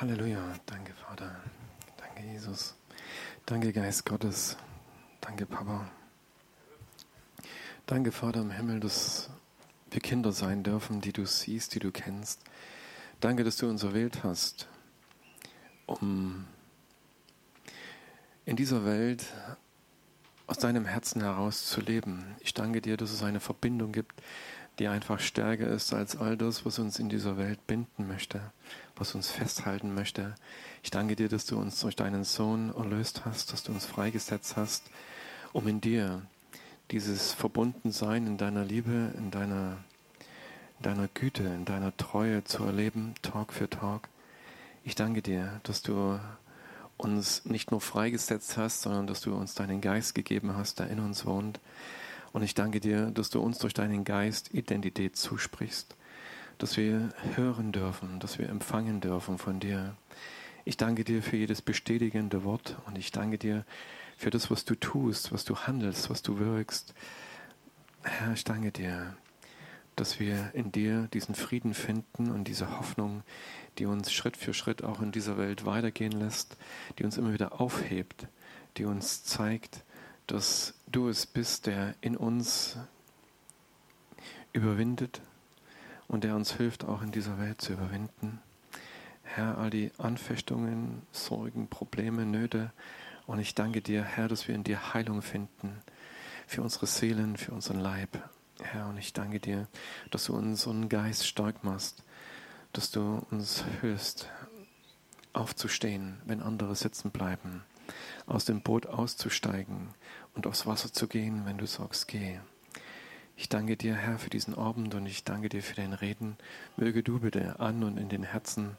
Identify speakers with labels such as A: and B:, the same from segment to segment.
A: Halleluja. Danke, Vater. Danke, Jesus. Danke, Geist Gottes. Danke, Papa. Danke, Vater im Himmel, dass wir Kinder sein dürfen, die du siehst, die du kennst. Danke, dass du uns erwählt hast, um in dieser Welt aus deinem Herzen heraus zu leben. Ich danke dir, dass es eine Verbindung gibt, die einfach stärker ist als all das, was uns in dieser Welt binden möchte, was uns festhalten möchte. Ich danke dir, dass du uns durch deinen Sohn erlöst hast, dass du uns freigesetzt hast, um in dir dieses Verbundensein in deiner Liebe, in deiner, in deiner Güte, in deiner Treue zu erleben, Tag für Tag. Ich danke dir, dass du uns nicht nur freigesetzt hast, sondern dass du uns deinen Geist gegeben hast, der in uns wohnt. Und ich danke dir, dass du uns durch deinen Geist Identität zusprichst, dass wir hören dürfen, dass wir empfangen dürfen von dir. Ich danke dir für jedes bestätigende Wort und ich danke dir für das, was du tust, was du handelst, was du wirkst. Herr, ich danke dir, dass wir in dir diesen Frieden finden und diese Hoffnung, die uns Schritt für Schritt auch in dieser Welt weitergehen lässt, die uns immer wieder aufhebt, die uns zeigt, dass du es bist, der in uns überwindet und der uns hilft, auch in dieser Welt zu überwinden. Herr, all die Anfechtungen, Sorgen, Probleme, Nöte. Und ich danke dir, Herr, dass wir in dir Heilung finden für unsere Seelen, für unseren Leib. Herr, und ich danke dir, dass du unseren Geist stark machst, dass du uns hilfst, aufzustehen, wenn andere sitzen bleiben, aus dem Boot auszusteigen und aufs Wasser zu gehen, wenn du sagst, geh. Ich danke dir, Herr, für diesen Abend und ich danke dir für dein Reden. Möge du bitte an und in den Herzen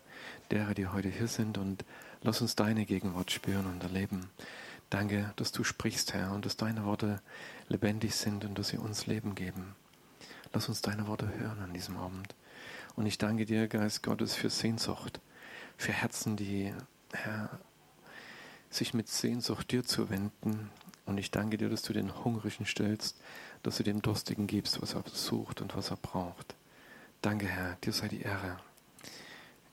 A: derer, die heute hier sind und lass uns deine Gegenwart spüren und erleben. Danke, dass du sprichst, Herr, und dass deine Worte lebendig sind und dass sie uns Leben geben. Lass uns deine Worte hören an diesem Abend. Und ich danke dir, Geist Gottes, für Sehnsucht, für Herzen, die, Herr, sich mit Sehnsucht dir zu wenden. Und ich danke dir, dass du den Hungrigen stellst, dass du dem Durstigen gibst, was er sucht und was er braucht. Danke, Herr, dir sei die Ehre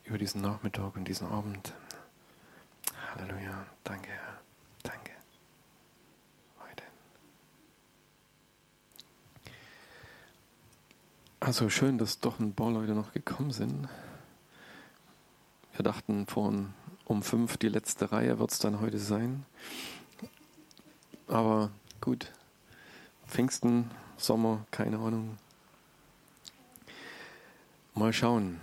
A: über diesen Nachmittag und diesen Abend. Halleluja. Danke, Herr. Danke. Heute. Also schön, dass doch ein paar Leute noch gekommen sind. Wir dachten vorhin um fünf die letzte Reihe wird es dann heute sein. Aber gut, Pfingsten, Sommer, keine Ahnung. Mal schauen.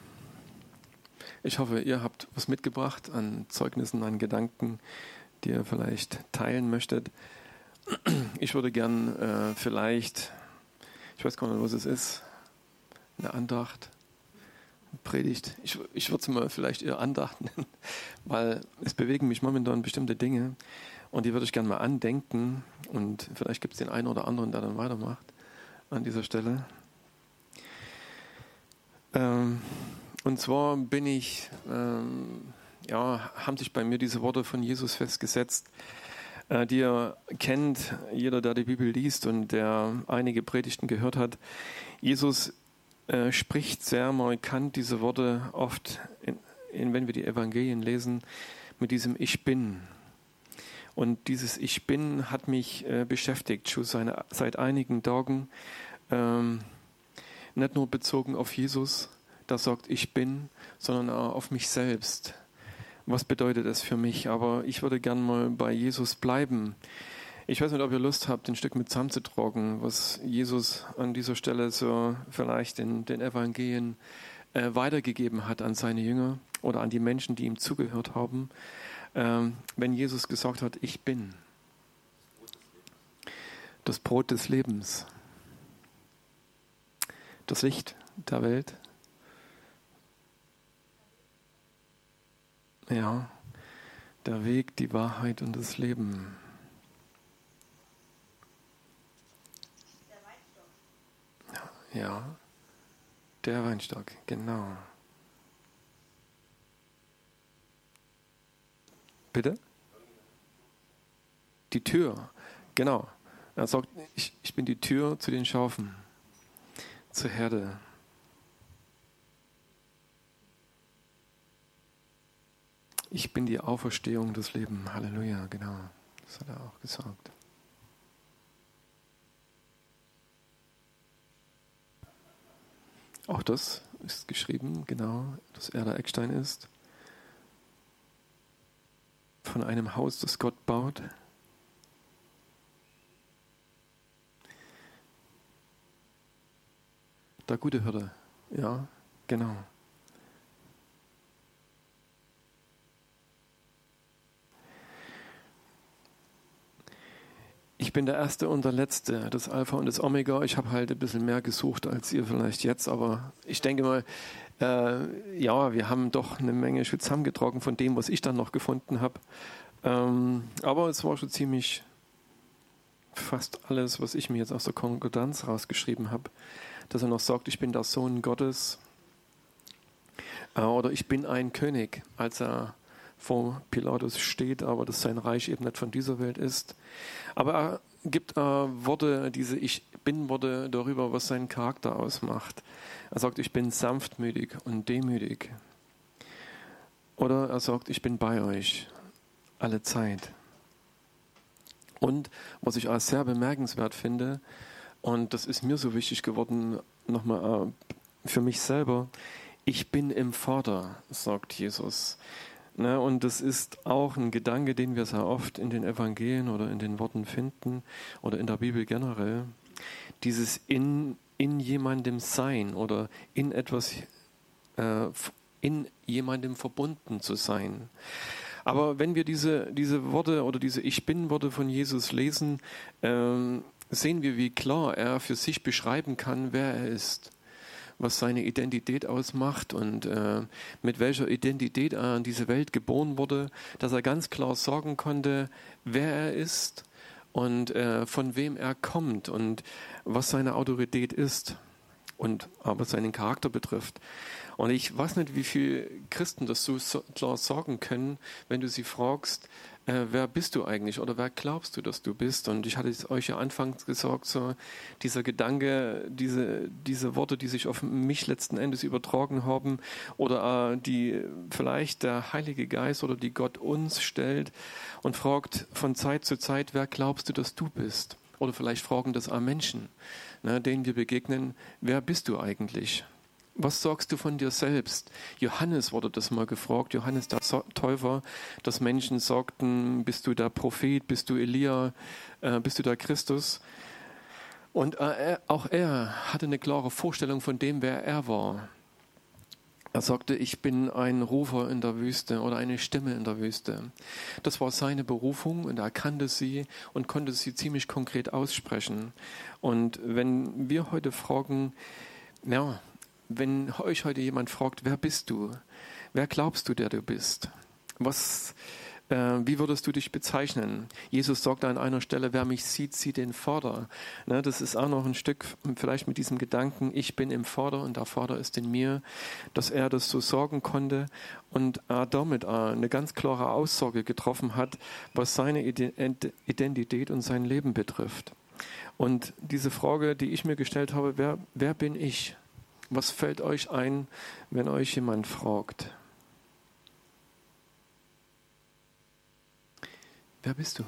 A: Ich hoffe, ihr habt was mitgebracht an Zeugnissen, an Gedanken, die ihr vielleicht teilen möchtet. Ich würde gern äh, vielleicht, ich weiß gar nicht, was es ist, eine Andacht Predigt. Ich, ich würde es mal vielleicht eher Andacht nennen, weil es bewegen mich momentan bestimmte Dinge und die würde ich gerne mal andenken und vielleicht gibt es den einen oder anderen, der dann weitermacht an dieser Stelle. Ähm, und zwar bin ich, ähm, ja, haben sich bei mir diese Worte von Jesus festgesetzt, äh, die ihr kennt, jeder, der die Bibel liest und der einige Predigten gehört hat. Jesus äh, spricht sehr markant diese Worte oft, in, in, wenn wir die Evangelien lesen, mit diesem Ich bin. Und dieses Ich bin hat mich äh, beschäftigt, schon seine, seit einigen Tagen. Ähm, nicht nur bezogen auf Jesus, der sagt Ich bin, sondern auch auf mich selbst. Was bedeutet es für mich? Aber ich würde gern mal bei Jesus bleiben. Ich weiß nicht, ob ihr Lust habt, ein Stück mit zusammenzutragen, was Jesus an dieser Stelle so vielleicht in den Evangelien äh, weitergegeben hat an seine Jünger oder an die Menschen, die ihm zugehört haben. Ähm, wenn Jesus gesagt hat, ich bin das Brot des Lebens, das Licht der Welt. Ja, der Weg, die Wahrheit und das Leben. Ja, der Weinstock, genau. Bitte? Die Tür, genau. Er sagt, ich, ich bin die Tür zu den Schafen, zur Herde. Ich bin die Auferstehung des Lebens. Halleluja, genau. Das hat er auch gesagt. Auch das ist geschrieben, genau, dass er der Eckstein ist. Von einem Haus, das Gott baut. Der gute Hirte, ja, genau. Ich bin der Erste und der Letzte, das Alpha und das Omega. Ich habe halt ein bisschen mehr gesucht als ihr vielleicht jetzt, aber ich denke mal, äh, ja, wir haben doch eine Menge schon zusammengetragen von dem, was ich dann noch gefunden habe. Ähm, aber es war schon ziemlich fast alles, was ich mir jetzt aus der Konkordanz rausgeschrieben habe, dass er noch sagt, ich bin der Sohn Gottes äh, oder ich bin ein König, als er vor Pilatus steht, aber dass sein Reich eben nicht von dieser Welt ist. Aber er gibt äh, Worte, diese Ich Bin-Worte darüber, was seinen Charakter ausmacht. Er sagt, ich bin sanftmütig und demütig. Oder er sagt, ich bin bei euch alle Zeit. Und was ich auch sehr bemerkenswert finde, und das ist mir so wichtig geworden, nochmal äh, für mich selber, ich bin im Vater, sagt Jesus. Ne, und das ist auch ein Gedanke, den wir sehr oft in den Evangelien oder in den Worten finden oder in der Bibel generell. Dieses in, in jemandem sein oder in etwas, äh, in jemandem verbunden zu sein. Aber wenn wir diese, diese Worte oder diese Ich bin-Worte von Jesus lesen, äh, sehen wir, wie klar er für sich beschreiben kann, wer er ist was seine Identität ausmacht und äh, mit welcher Identität er in diese Welt geboren wurde, dass er ganz klar sagen konnte, wer er ist und äh, von wem er kommt und was seine Autorität ist und aber seinen Charakter betrifft. Und ich weiß nicht, wie viele Christen das so klar sagen können, wenn du sie fragst, äh, wer bist du eigentlich oder wer glaubst du, dass du bist? Und ich hatte euch ja anfangs gesagt, so dieser Gedanke, diese, diese Worte, die sich auf mich letzten Endes übertragen haben oder äh, die vielleicht der Heilige Geist oder die Gott uns stellt und fragt von Zeit zu Zeit, wer glaubst du, dass du bist? Oder vielleicht fragen das auch Menschen, ne, denen wir begegnen, wer bist du eigentlich? Was sagst du von dir selbst? Johannes wurde das mal gefragt, Johannes der Täufer, dass Menschen sagten, bist du der Prophet, bist du Elia, äh, bist du der Christus? Und äh, auch er hatte eine klare Vorstellung von dem, wer er war. Er sagte, ich bin ein Rufer in der Wüste oder eine Stimme in der Wüste. Das war seine Berufung und er kannte sie und konnte sie ziemlich konkret aussprechen. Und wenn wir heute fragen, ja, wenn euch heute jemand fragt, wer bist du? Wer glaubst du, der du bist? Was, äh, wie würdest du dich bezeichnen? Jesus sagt an einer Stelle, wer mich sieht, sieht den Vater. Ne, das ist auch noch ein Stück vielleicht mit diesem Gedanken, ich bin im Vater und der Vater ist in mir, dass er das so sorgen konnte und er damit eine ganz klare Aussage getroffen hat, was seine Identität und sein Leben betrifft. Und diese Frage, die ich mir gestellt habe, wer, wer bin ich? Was fällt euch ein, wenn euch jemand fragt? Wer bist du?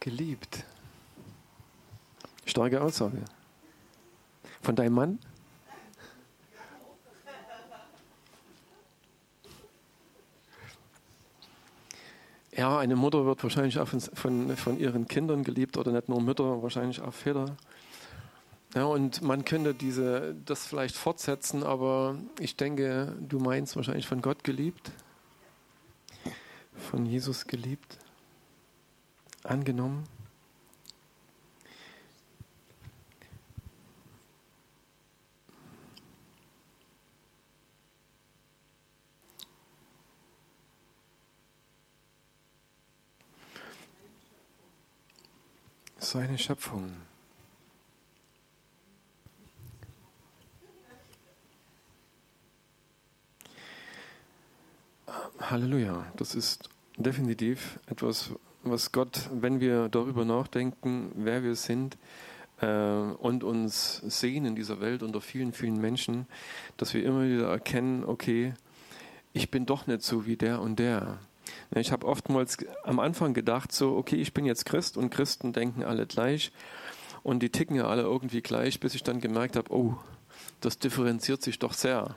A: Geliebt. Starke Aussage. Von deinem Mann? Ja, eine Mutter wird wahrscheinlich auch von, von, von, ihren Kindern geliebt oder nicht nur Mütter, wahrscheinlich auch Väter. Ja, und man könnte diese, das vielleicht fortsetzen, aber ich denke, du meinst wahrscheinlich von Gott geliebt, von Jesus geliebt, angenommen. Seine Schöpfung. Halleluja, das ist definitiv etwas, was Gott, wenn wir darüber nachdenken, wer wir sind äh, und uns sehen in dieser Welt unter vielen, vielen Menschen, dass wir immer wieder erkennen, okay, ich bin doch nicht so wie der und der. Ich habe oftmals am Anfang gedacht, so, okay, ich bin jetzt Christ und Christen denken alle gleich und die ticken ja alle irgendwie gleich, bis ich dann gemerkt habe, oh, das differenziert sich doch sehr.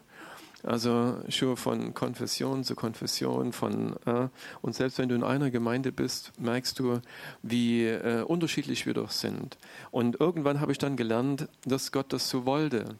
A: Also schon von Konfession zu Konfession, von äh, und selbst wenn du in einer Gemeinde bist, merkst du, wie äh, unterschiedlich wir doch sind. Und irgendwann habe ich dann gelernt, dass Gott das so wollte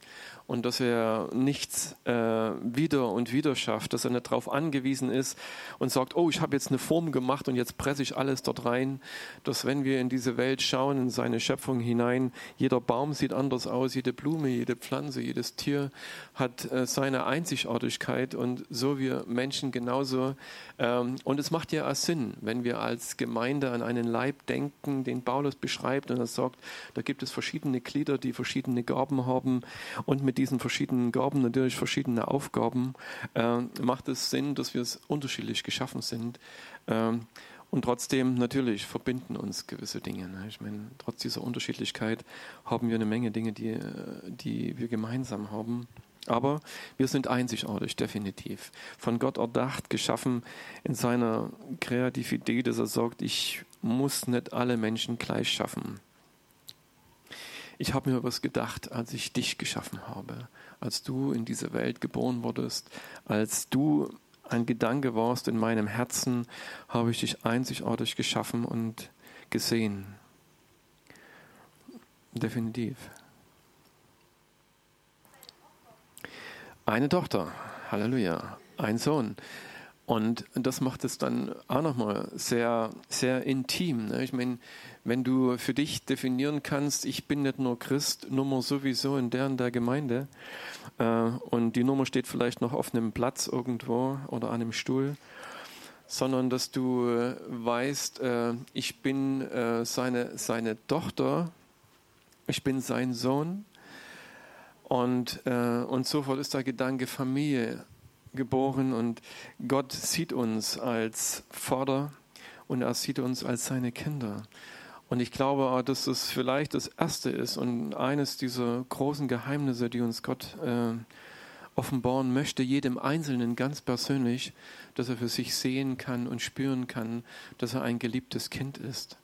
A: und dass er nichts äh, wieder und wieder schafft, dass er nicht darauf angewiesen ist und sagt, oh, ich habe jetzt eine Form gemacht und jetzt presse ich alles dort rein, dass wenn wir in diese Welt schauen, in seine Schöpfung hinein, jeder Baum sieht anders aus, jede Blume, jede Pflanze, jedes Tier hat äh, seine Einzigartigkeit und so wir Menschen genauso. Ähm, und es macht ja auch Sinn, wenn wir als Gemeinde an einen Leib denken, den Paulus beschreibt und er sagt, da gibt es verschiedene Glieder, die verschiedene Gaben haben und mit diesen verschiedenen Gaben natürlich verschiedene Aufgaben, äh, macht es Sinn, dass wir unterschiedlich geschaffen sind. Ähm, und trotzdem natürlich verbinden uns gewisse Dinge. Ne? Ich meine, trotz dieser Unterschiedlichkeit haben wir eine Menge Dinge, die, die wir gemeinsam haben. Aber wir sind einzigartig, definitiv. Von Gott erdacht, geschaffen in seiner Kreativität, dass er sagt, ich muss nicht alle Menschen gleich schaffen. Ich habe mir was gedacht, als ich dich geschaffen habe, als du in diese Welt geboren wurdest, als du ein Gedanke warst in meinem Herzen, habe ich dich einzigartig geschaffen und gesehen. Definitiv. Eine Tochter, Halleluja, ein Sohn. Und das macht es dann auch nochmal sehr, sehr intim. Ne? Ich meine, wenn du für dich definieren kannst, ich bin nicht nur Christ, Nummer sowieso in der und der Gemeinde äh, und die Nummer steht vielleicht noch auf einem Platz irgendwo oder an einem Stuhl, sondern dass du äh, weißt, äh, ich bin äh, seine, seine Tochter, ich bin sein Sohn und, äh, und sofort ist der Gedanke Familie geboren und Gott sieht uns als Vater und er sieht uns als seine Kinder. Und ich glaube auch, dass das vielleicht das Erste ist und eines dieser großen Geheimnisse, die uns Gott äh, offenbaren möchte, jedem Einzelnen ganz persönlich, dass er für sich sehen kann und spüren kann, dass er ein geliebtes Kind ist.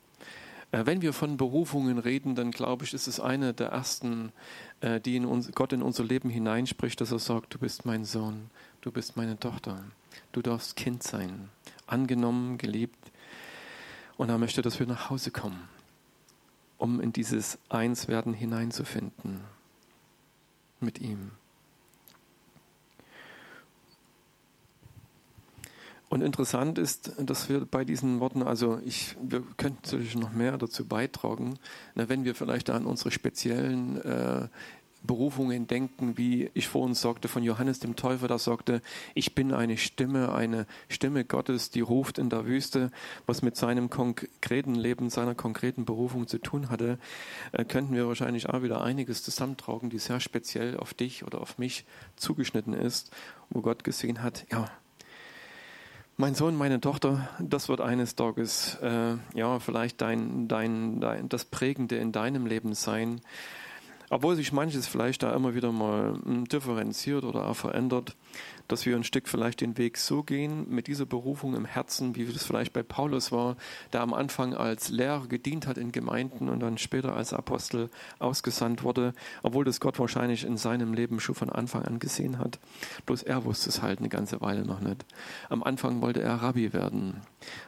A: Äh, wenn wir von Berufungen reden, dann glaube ich, ist es eine der ersten, äh, die in uns, Gott in unser Leben hineinspricht, dass er sagt, du bist mein Sohn, du bist meine Tochter, du darfst Kind sein, angenommen, geliebt. Und er möchte, dass wir nach Hause kommen um in dieses Einswerden hineinzufinden mit ihm. Und interessant ist, dass wir bei diesen Worten, also ich, wir könnten natürlich noch mehr dazu beitragen, na, wenn wir vielleicht an unsere speziellen äh, Berufungen denken, wie ich vorhin sagte von Johannes dem Täufer, der sagte, ich bin eine Stimme, eine Stimme Gottes, die ruft in der Wüste, was mit seinem konkreten Leben, seiner konkreten Berufung zu tun hatte, äh, könnten wir wahrscheinlich auch wieder einiges zusammentragen, die sehr speziell auf dich oder auf mich zugeschnitten ist, wo Gott gesehen hat, ja, mein Sohn, meine Tochter, das wird eines Tages äh, ja vielleicht dein, dein, dein, das Prägende in deinem Leben sein. Obwohl sich manches vielleicht da immer wieder mal hm, differenziert oder auch verändert, dass wir ein Stück vielleicht den Weg so gehen, mit dieser Berufung im Herzen, wie das vielleicht bei Paulus war, der am Anfang als Lehrer gedient hat in Gemeinden und dann später als Apostel ausgesandt wurde, obwohl das Gott wahrscheinlich in seinem Leben schon von Anfang an gesehen hat. Bloß er wusste es halt eine ganze Weile noch nicht. Am Anfang wollte er Rabbi werden.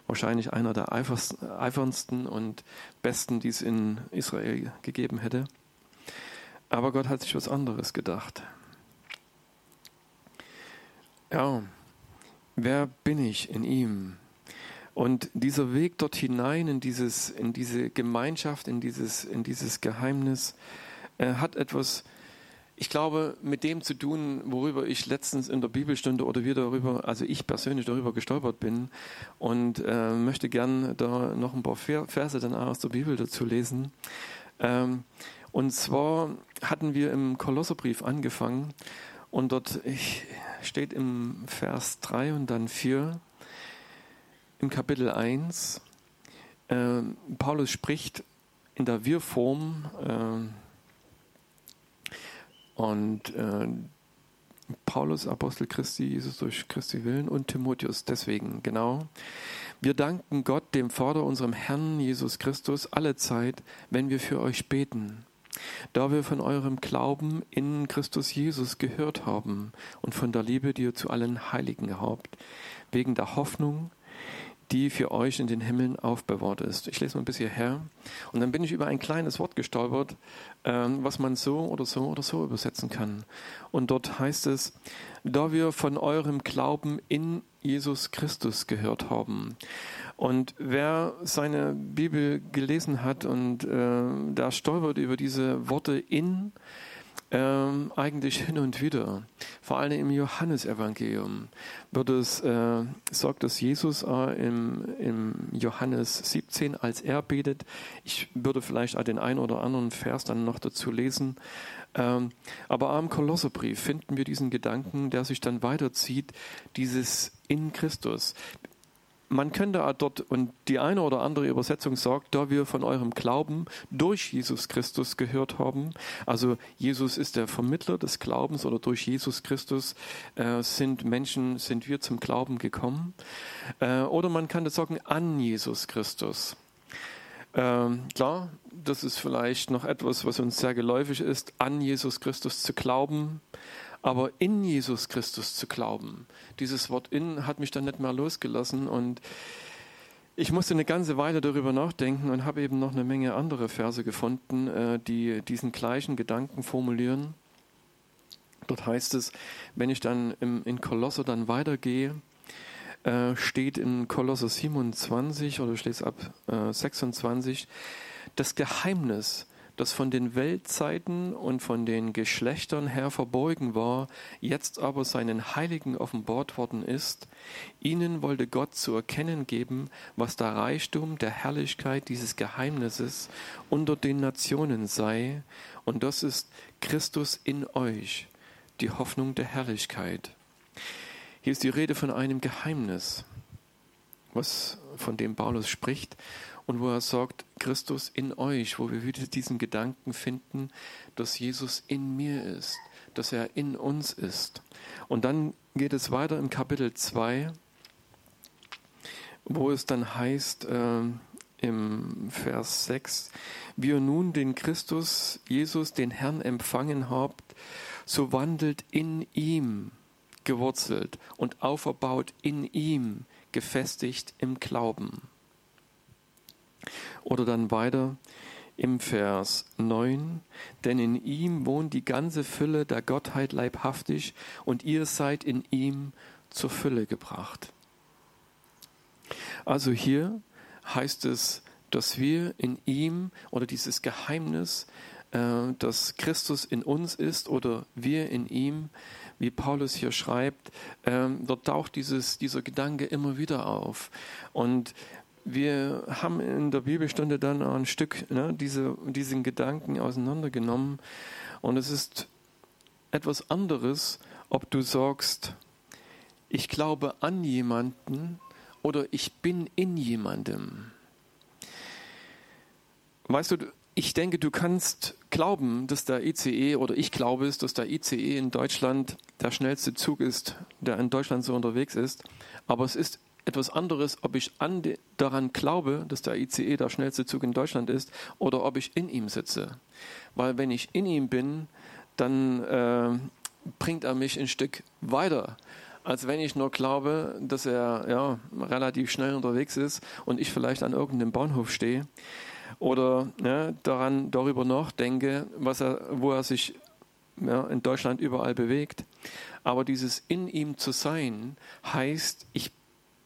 A: Wahrscheinlich einer der eiferndsten und besten, die es in Israel gegeben hätte. Aber Gott hat sich was anderes gedacht. Ja, wer bin ich in ihm? Und dieser Weg dort hinein in, dieses, in diese Gemeinschaft, in dieses, in dieses Geheimnis, äh, hat etwas, ich glaube, mit dem zu tun, worüber ich letztens in der Bibelstunde oder wir darüber, also ich persönlich darüber gestolpert bin und äh, möchte gern da noch ein paar Verse dann aus der Bibel dazu lesen. Ähm, und zwar hatten wir im Kolosserbrief angefangen und dort steht im Vers 3 und dann 4 im Kapitel 1, äh, Paulus spricht in der Wir-Form äh, und äh, Paulus, Apostel Christi, Jesus durch Christi Willen und Timotheus deswegen, genau. Wir danken Gott, dem Vater, unserem Herrn Jesus Christus, alle Zeit, wenn wir für euch beten, da wir von eurem Glauben in Christus Jesus gehört haben und von der Liebe, die ihr zu allen Heiligen habt, wegen der Hoffnung, die für euch in den Himmeln aufbewahrt ist. Ich lese mal bis hierher. Und dann bin ich über ein kleines Wort gestolpert, ähm, was man so oder so oder so übersetzen kann. Und dort heißt es, da wir von eurem Glauben in Jesus Christus gehört haben. Und wer seine Bibel gelesen hat und äh, da stolpert über diese Worte in, ähm, eigentlich hin und wieder. Vor allem im Johannesevangelium wird es, äh, sagt es Jesus äh, im, im Johannes 17, als er betet. Ich würde vielleicht auch den einen oder anderen Vers dann noch dazu lesen. Ähm, aber am Kolosserbrief finden wir diesen Gedanken, der sich dann weiterzieht, dieses in Christus man könnte dort, und die eine oder andere Übersetzung sagt, da wir von eurem Glauben durch Jesus Christus gehört haben, also Jesus ist der Vermittler des Glaubens oder durch Jesus Christus äh, sind Menschen, sind wir zum Glauben gekommen. Äh, oder man kann das sagen, an Jesus Christus. Ähm, klar, das ist vielleicht noch etwas, was uns sehr geläufig ist, an Jesus Christus zu glauben. Aber in Jesus Christus zu glauben, dieses Wort in hat mich dann nicht mehr losgelassen und ich musste eine ganze Weile darüber nachdenken und habe eben noch eine Menge andere Verse gefunden, äh, die diesen gleichen Gedanken formulieren. Dort heißt es, wenn ich dann in Kolosser dann weitergehe, äh, steht in Kolosser 27 oder ich lese ab 26, äh, das Geheimnis das von den Weltzeiten und von den Geschlechtern her verborgen war, jetzt aber seinen Heiligen offenbart worden ist. Ihnen wollte Gott zu erkennen geben, was der Reichtum der Herrlichkeit dieses Geheimnisses unter den Nationen sei, und das ist Christus in euch, die Hoffnung der Herrlichkeit. Hier ist die Rede von einem Geheimnis, was von dem Paulus spricht und wo er sagt, Christus in euch, wo wir wieder diesen Gedanken finden, dass Jesus in mir ist, dass er in uns ist. Und dann geht es weiter im Kapitel 2, wo es dann heißt, äh, im Vers 6, wie ihr nun den Christus, Jesus, den Herrn empfangen habt, so wandelt in ihm, gewurzelt und auferbaut in ihm, gefestigt im Glauben. Oder dann weiter im Vers 9, denn in ihm wohnt die ganze Fülle der Gottheit leibhaftig und ihr seid in ihm zur Fülle gebracht. Also hier heißt es, dass wir in ihm oder dieses Geheimnis, äh, dass Christus in uns ist oder wir in ihm, wie Paulus hier schreibt, äh, dort taucht dieses, dieser Gedanke immer wieder auf. Und wir haben in der Bibelstunde dann ein Stück ne, diese, diesen Gedanken auseinandergenommen. Und es ist etwas anderes, ob du sagst, ich glaube an jemanden oder ich bin in jemandem. Weißt du, ich denke, du kannst glauben, dass der ICE oder ich glaube es, dass der ICE in Deutschland der schnellste Zug ist, der in Deutschland so unterwegs ist. Aber es ist etwas anderes, ob ich de, daran glaube, dass der ICE der schnellste Zug in Deutschland ist, oder ob ich in ihm sitze. Weil wenn ich in ihm bin, dann äh, bringt er mich ein Stück weiter, als wenn ich nur glaube, dass er ja, relativ schnell unterwegs ist und ich vielleicht an irgendeinem Bahnhof stehe oder ja, daran darüber nachdenke, was er, wo er sich ja, in Deutschland überall bewegt. Aber dieses in ihm zu sein heißt, ich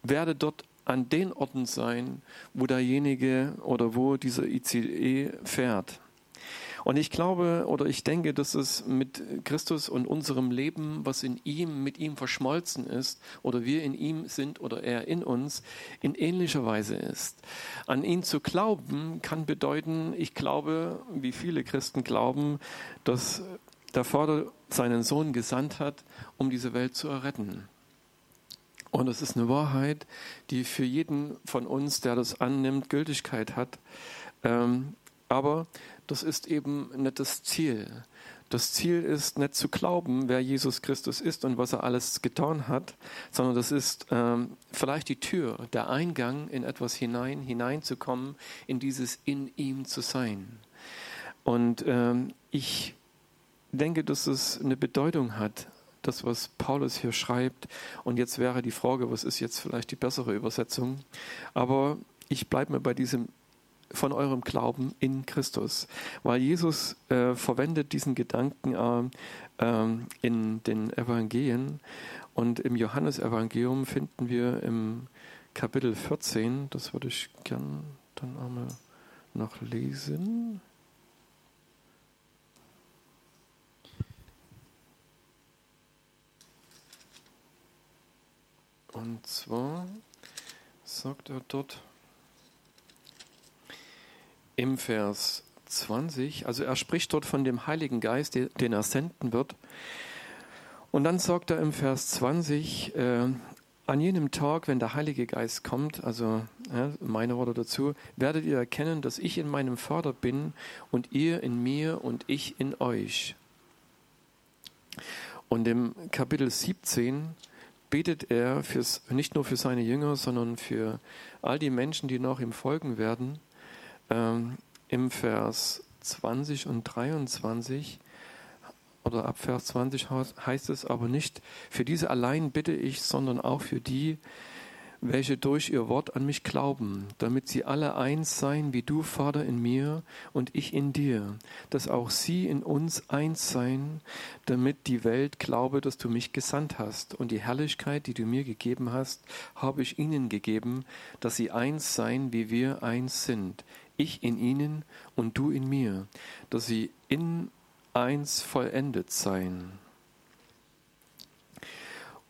A: werde dort an den Orten sein, wo derjenige oder wo dieser ICE fährt. Und ich glaube oder ich denke, dass es mit Christus und unserem Leben, was in ihm, mit ihm verschmolzen ist, oder wir in ihm sind oder er in uns, in ähnlicher Weise ist. An ihn zu glauben kann bedeuten, ich glaube, wie viele Christen glauben, dass der Vater seinen Sohn gesandt hat, um diese Welt zu erretten. Und es ist eine Wahrheit, die für jeden von uns, der das annimmt, Gültigkeit hat. Ähm, aber das ist eben nicht das Ziel. Das Ziel ist nicht zu glauben, wer Jesus Christus ist und was er alles getan hat, sondern das ist ähm, vielleicht die Tür, der Eingang in etwas hinein, hineinzukommen, in dieses in ihm zu sein. Und ähm, ich denke, dass es eine Bedeutung hat, das, was Paulus hier schreibt. Und jetzt wäre die Frage, was ist jetzt vielleicht die bessere Übersetzung? Aber ich bleibe mir bei diesem von eurem Glauben in Christus, weil Jesus äh, verwendet diesen Gedanken äh, äh, in den Evangelien und im Johannesevangelium finden wir im Kapitel 14, das würde ich gern dann einmal noch lesen. Und zwar sagt er dort im Vers 20, also er spricht dort von dem Heiligen Geist, den er senden wird. Und dann sagt er im Vers 20, äh, an jenem Tag, wenn der Heilige Geist kommt, also ja, meine Worte dazu, werdet ihr erkennen, dass ich in meinem Vater bin und ihr in mir und ich in euch. Und im Kapitel 17 betet er fürs, nicht nur für seine Jünger, sondern für all die Menschen, die noch ihm folgen werden. Ähm, Im Vers 20 und 23 oder ab Vers 20 heißt es aber nicht, für diese allein bitte ich, sondern auch für die, welche durch ihr Wort an mich glauben, damit sie alle eins seien, wie du, Vater, in mir und ich in dir, dass auch sie in uns eins seien, damit die Welt glaube, dass du mich gesandt hast. Und die Herrlichkeit, die du mir gegeben hast, habe ich ihnen gegeben, dass sie eins seien, wie wir eins sind. Ich in ihnen und du in mir, dass sie in eins vollendet seien.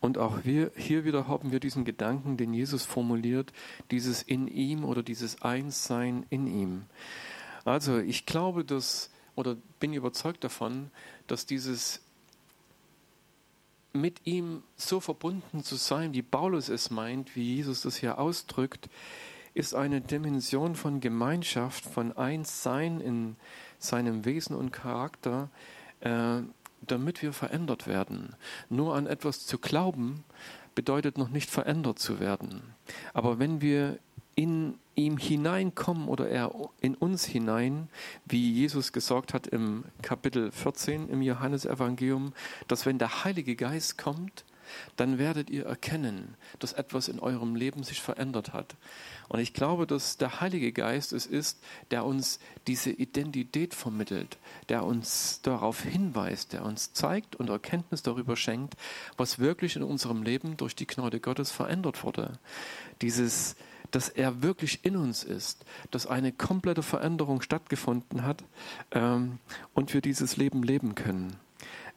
A: Und auch wir, hier wieder haben wir diesen Gedanken, den Jesus formuliert, dieses in ihm oder dieses Einssein in ihm. Also ich glaube, dass, oder bin überzeugt davon, dass dieses mit ihm so verbunden zu sein, wie Paulus es meint, wie Jesus das hier ausdrückt, ist eine Dimension von Gemeinschaft, von Einssein in seinem Wesen und Charakter, äh, damit wir verändert werden. Nur an etwas zu glauben, bedeutet noch nicht verändert zu werden. Aber wenn wir in ihm hineinkommen oder er in uns hinein, wie Jesus gesagt hat im Kapitel 14 im Johannesevangelium, dass wenn der Heilige Geist kommt, dann werdet ihr erkennen, dass etwas in eurem Leben sich verändert hat. Und ich glaube, dass der Heilige Geist es ist, der uns diese Identität vermittelt, der uns darauf hinweist, der uns zeigt und Erkenntnis darüber schenkt, was wirklich in unserem Leben durch die Gnade Gottes verändert wurde. Dieses, dass er wirklich in uns ist, dass eine komplette Veränderung stattgefunden hat ähm, und wir dieses Leben leben können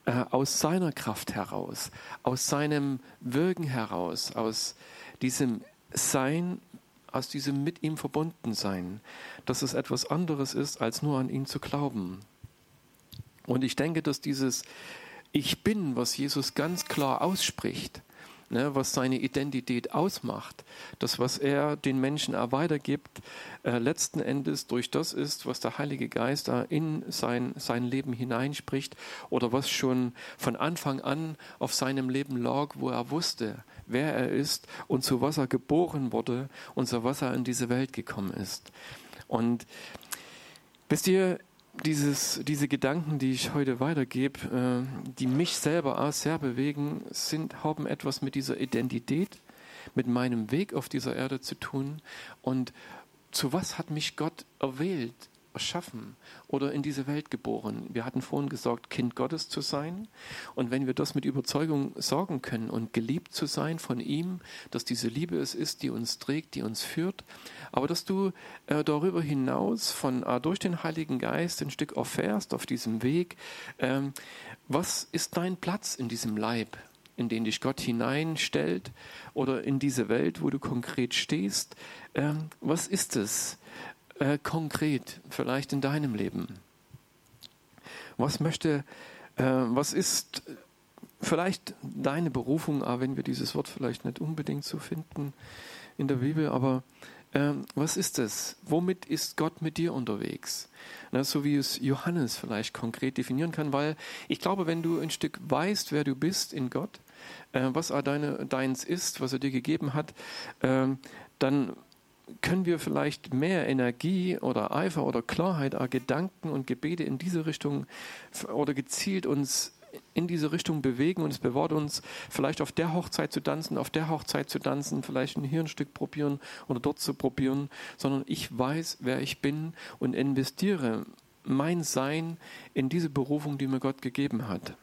A: aus seiner Kraft heraus, aus seinem Wirken heraus, aus diesem Sein aus diesem mit ihm verbunden sein, dass es etwas anderes ist, als nur an ihn zu glauben. Und ich denke, dass dieses Ich bin, was Jesus ganz klar ausspricht, ne, was seine Identität ausmacht, das, was er den Menschen weitergibt, äh, letzten Endes durch das ist, was der Heilige Geist da in sein, sein Leben hineinspricht oder was schon von Anfang an auf seinem Leben lag, wo er wusste, wer er ist und zu was er geboren wurde und zu was er in diese Welt gekommen ist. Und wisst ihr, dieses, diese Gedanken, die ich heute weitergebe, äh, die mich selber auch sehr bewegen, sind, haben etwas mit dieser Identität, mit meinem Weg auf dieser Erde zu tun. Und zu was hat mich Gott erwählt? erschaffen oder in diese Welt geboren. Wir hatten vorhin gesagt, Kind Gottes zu sein. Und wenn wir das mit Überzeugung sorgen können und geliebt zu sein von ihm, dass diese Liebe es ist, die uns trägt, die uns führt, aber dass du äh, darüber hinaus von äh, durch den Heiligen Geist ein Stück erfährst auf diesem Weg, ähm, was ist dein Platz in diesem Leib? in den dich Gott hineinstellt oder in diese Welt, wo du konkret stehst. Ähm, was ist es? äh, konkret, vielleicht in deinem Leben? Was möchte, äh, was ist vielleicht deine Berufung, auch wenn wir dieses Wort vielleicht nicht unbedingt so finden in der Bibel, aber ähm, was ist das? Womit ist Gott mit dir unterwegs? Na, so wie es Johannes vielleicht konkret definieren kann, weil ich glaube, wenn du ein Stück weißt, wer du bist in Gott, äh, was er deine, deins ist, was er dir gegeben hat, äh, dann können wir vielleicht mehr Energie oder Eifer oder Klarheit, Gedanken und Gebete in diese Richtung oder gezielt uns in diese Richtung bewegen und es bewahrt uns, vielleicht auf der Hochzeit zu tanzen, auf der Hochzeit zu tanzen, vielleicht ein Hirnstück probieren oder dort zu probieren, sondern ich weiß, wer ich bin und investiere mein Sein in diese Berufung, die mir Gott gegeben hat.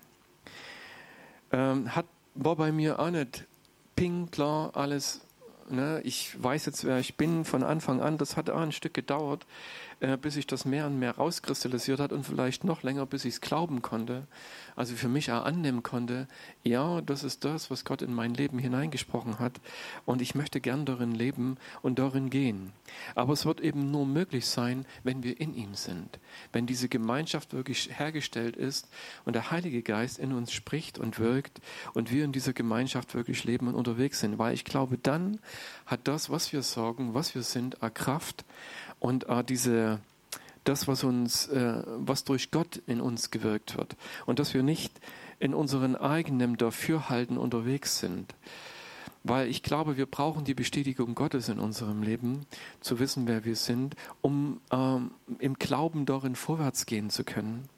A: Ähm, hat war bei mir auch nicht ping klar alles Ne, ich weiß jetzt, wer ich bin von Anfang an. Das hat auch ein Stück gedauert, äh, bis sich das mehr und mehr rauskristallisiert hat und vielleicht noch länger, bis ich es glauben konnte. Also für mich auch annehmen konnte, ja, das ist das, was Gott in mein Leben hineingesprochen hat. Und ich möchte gern darin leben und darin gehen. Aber es wird eben nur möglich sein, wenn wir in ihm sind. Wenn diese Gemeinschaft wirklich hergestellt ist und der Heilige Geist in uns spricht und wirkt und wir in dieser Gemeinschaft wirklich leben und unterwegs sind. Weil ich glaube, dann hat das, was wir sorgen, was wir sind, Kraft und diese das, was uns, äh, was durch Gott in uns gewirkt wird. Und dass wir nicht in unseren eigenen Dafürhalten unterwegs sind. Weil ich glaube, wir brauchen die Bestätigung Gottes in unserem Leben, zu wissen, wer wir sind, um ähm, im Glauben darin vorwärts gehen zu können.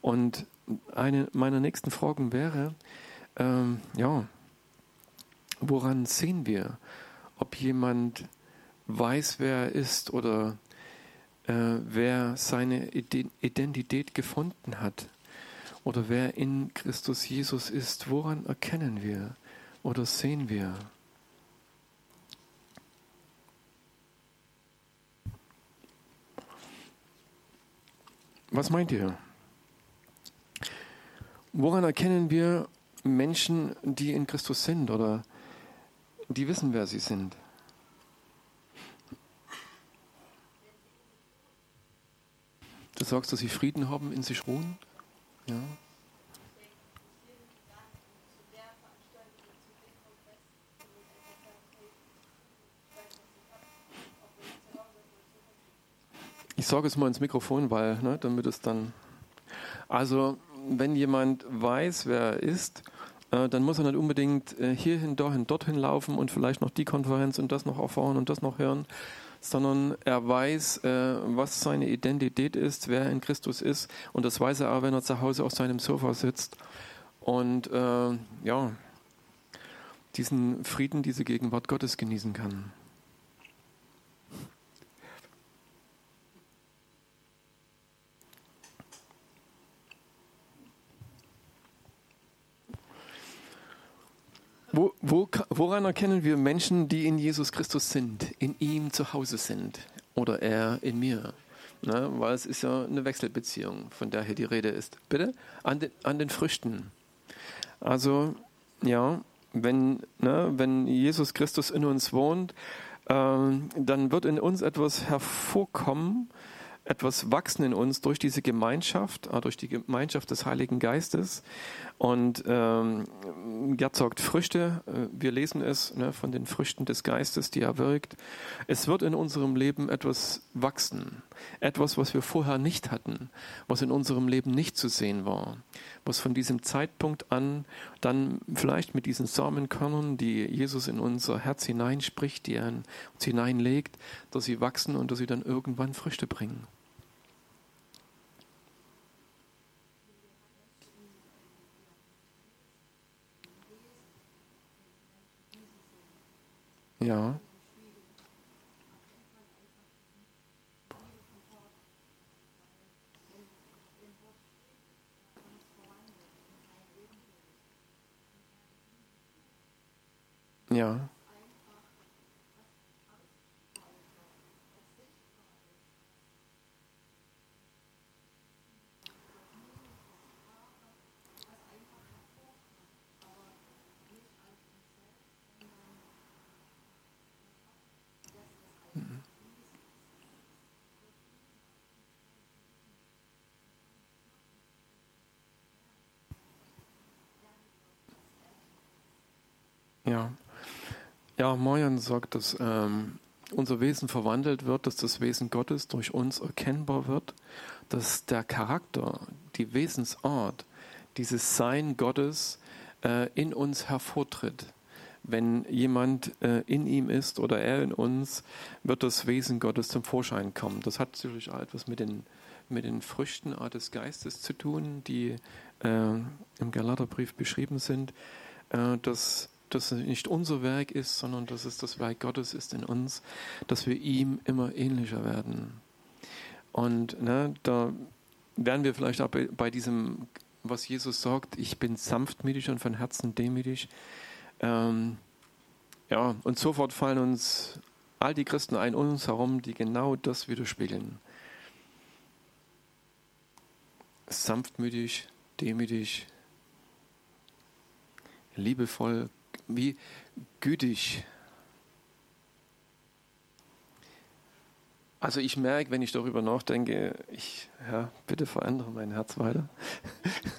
A: Und eine meiner nächsten Fragen wäre, ähm, ja, woran sehen wir, ob jemand weiß, wer er ist oder äh, wer seine Identität gefunden hat oder wer in Christus Jesus ist, woran erkennen wir oder sehen wir? Was meint ihr? Woran erkennen wir Menschen, die in Christus sind oder die wissen, wer sie sind? Du sagst, dass sie Frieden haben, in sich ruhen. Ja. Ich sage es mal ins Mikrofon, weil, ne, damit es dann. Also, wenn jemand weiß, wer er ist, äh, dann muss er nicht unbedingt äh, hierhin, dahin, dorthin laufen und vielleicht noch die Konferenz und das noch erfahren und das noch hören, sondern er weiß, äh, was seine Identität ist, wer in Christus ist. Und das weiß er auch, wenn er zu Hause auf seinem Sofa sitzt. Und äh, ja, diesen Frieden, diese Gegenwart Gottes genießen kann. Wo, wo, woran erkennen wir Menschen, die in Jesus Christus sind, in ihm zu Hause sind oder er in mir? Ne, weil es ist ja eine Wechselbeziehung, von der hier die Rede ist. Bitte? An den, an den Früchten. Also, ja, wenn, ne, wenn Jesus Christus in uns wohnt, äh, dann wird in uns etwas hervorkommen, etwas wachsen in uns durch diese Gemeinschaft, äh, durch die Gemeinschaft des Heiligen Geistes. Und ähm, Gerd sagt Früchte, äh, wir lesen es ne, von den Früchten des Geistes, die er wirkt. Es wird in unserem Leben etwas wachsen, etwas, was wir vorher nicht hatten, was in unserem Leben nicht zu sehen war, was von diesem Zeitpunkt an dann vielleicht mit diesen Samenkörnern, die Jesus in unser Herz hineinspricht, die er in uns hineinlegt, dass sie wachsen und dass sie dann irgendwann Früchte bringen. Ja. Ja. Ja, Marjan sagt, dass ähm, unser Wesen verwandelt wird, dass das Wesen Gottes durch uns erkennbar wird, dass der Charakter, die Wesensart, dieses Sein Gottes äh, in uns hervortritt. Wenn jemand äh, in ihm ist oder er in uns, wird das Wesen Gottes zum Vorschein kommen. Das hat natürlich auch etwas mit den, mit den Früchten des Geistes zu tun, die äh, im Galaterbrief beschrieben sind, äh, dass das nicht unser Werk ist, sondern dass es das Werk Gottes ist in uns, dass wir ihm immer ähnlicher werden. Und ne, da werden wir vielleicht auch bei, bei, diesem, was Jesus sagt, ich bin sanftmütig und von Herzen demütig. Ähm, ja, und sofort fallen uns all die Christen ein um uns herum, die genau das widerspiegeln. Sanftmütig, demütig, liebevoll, wie gütig. Also ich merke, wenn ich darüber nachdenke, ich, ja, bitte verändere mein Herz weiter.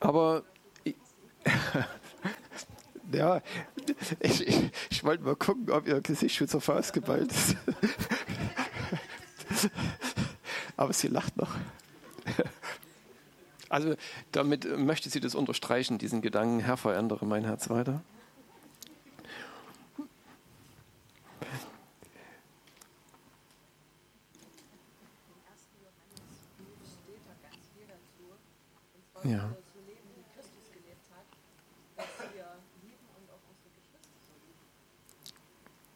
A: Aber ich, ja, ich, ich, ich, wollte mal gucken, ob ihr Gesicht zur Faust geballt ist. Aber sie lacht noch. Also damit möchte sie das unterstreichen, diesen Gedanken, Herr, verändere mein Herz weiter. Ja.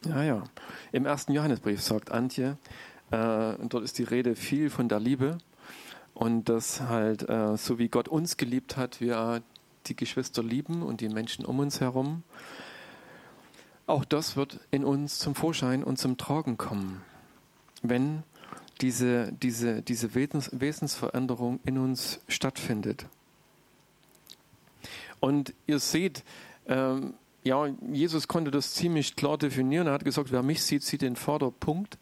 A: Ja, ja. Im ersten Johannesbrief sagt Antje, äh, dort ist die Rede viel von der Liebe und dass halt, äh, so wie Gott uns geliebt hat, wir die Geschwister lieben und die Menschen um uns herum. Auch das wird in uns zum Vorschein und zum Tragen kommen, wenn diese, diese, diese Wesens, Wesensveränderung in uns stattfindet. Und ihr seht, ähm, ja, Jesus konnte das ziemlich klar definieren. Er hat gesagt, wer mich sieht, sieht den Vorderpunkt.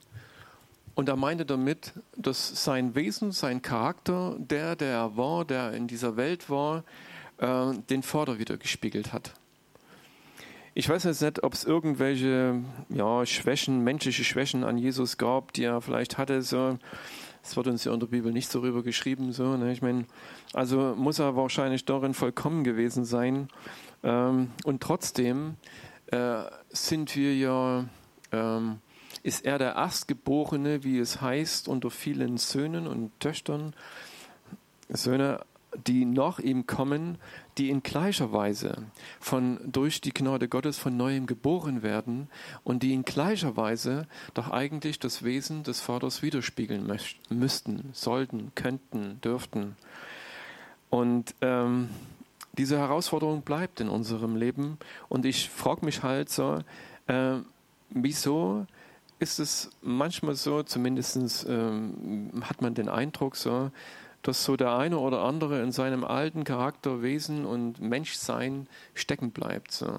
A: Und er meinte damit, dass sein Wesen, sein Charakter, der, der er war, der in dieser Welt war, äh, den Vater wieder gespiegelt hat. Ich weiß jetzt nicht, ob es irgendwelche ja, Schwächen, menschliche Schwächen an Jesus gab, die er vielleicht hatte. So. Das wird uns ja in der Bibel nicht so rüber geschrieben. So, ne? Ich meine, also muss er wahrscheinlich darin vollkommen gewesen sein. Ähm, und trotzdem äh, sind wir ja ähm, ist er der Erstgeborene, wie es heißt, unter vielen Söhnen und Töchtern, Söhne, die nach ihm kommen, die in gleicher Weise von, durch die Gnade Gottes von neuem geboren werden und die in gleicher Weise doch eigentlich das Wesen des Vaters widerspiegeln müssten, sollten, könnten, dürften. Und ähm, diese Herausforderung bleibt in unserem Leben. Und ich frage mich halt so, äh, wieso ist es manchmal so, zumindest ähm, hat man den Eindruck so, dass so der eine oder andere in seinem alten Charakter, Wesen und Menschsein stecken bleibt. So.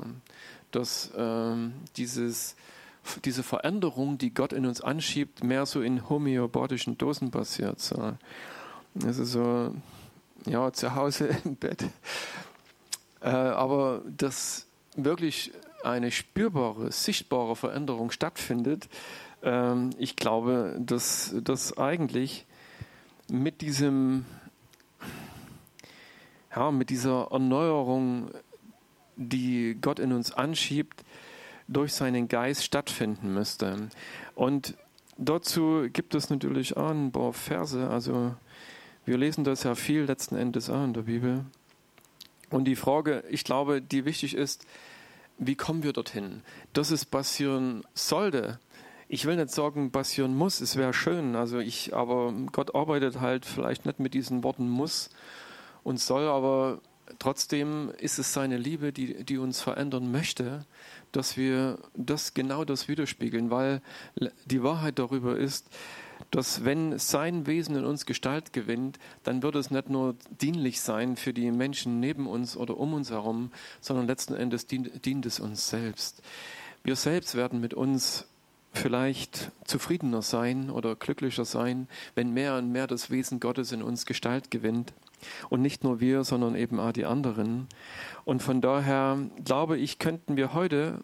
A: Dass ähm, dieses, diese Veränderung, die Gott in uns anschiebt, mehr so in homöopathischen Dosen passiert. So. Also so, ja, zu Hause im Bett. Äh, aber dass wirklich eine spürbare, sichtbare Veränderung stattfindet, ähm, ich glaube, dass das eigentlich mit diesem, ja, mit dieser Erneuerung, die Gott in uns anschiebt, durch seinen Geist stattfinden müsste. Und dazu gibt es natürlich auch ein paar Verse. Also wir lesen das ja viel letzten Endes auch in der Bibel. Und die Frage, ich glaube, die wichtig ist, wie kommen wir dorthin? Dass es passieren sollte. Ich will nicht sagen, passieren muss, es wäre schön. Also ich, aber Gott arbeitet halt vielleicht nicht mit diesen Worten muss und soll, aber trotzdem ist es seine Liebe, die, die uns verändern möchte, dass wir das genau das widerspiegeln, weil die Wahrheit darüber ist, dass wenn sein Wesen in uns Gestalt gewinnt, dann wird es nicht nur dienlich sein für die Menschen neben uns oder um uns herum, sondern letzten Endes dient, dient es uns selbst. Wir selbst werden mit uns vielleicht zufriedener sein oder glücklicher sein, wenn mehr und mehr das Wesen Gottes in uns Gestalt gewinnt. Und nicht nur wir, sondern eben auch die anderen. Und von daher glaube ich, könnten wir heute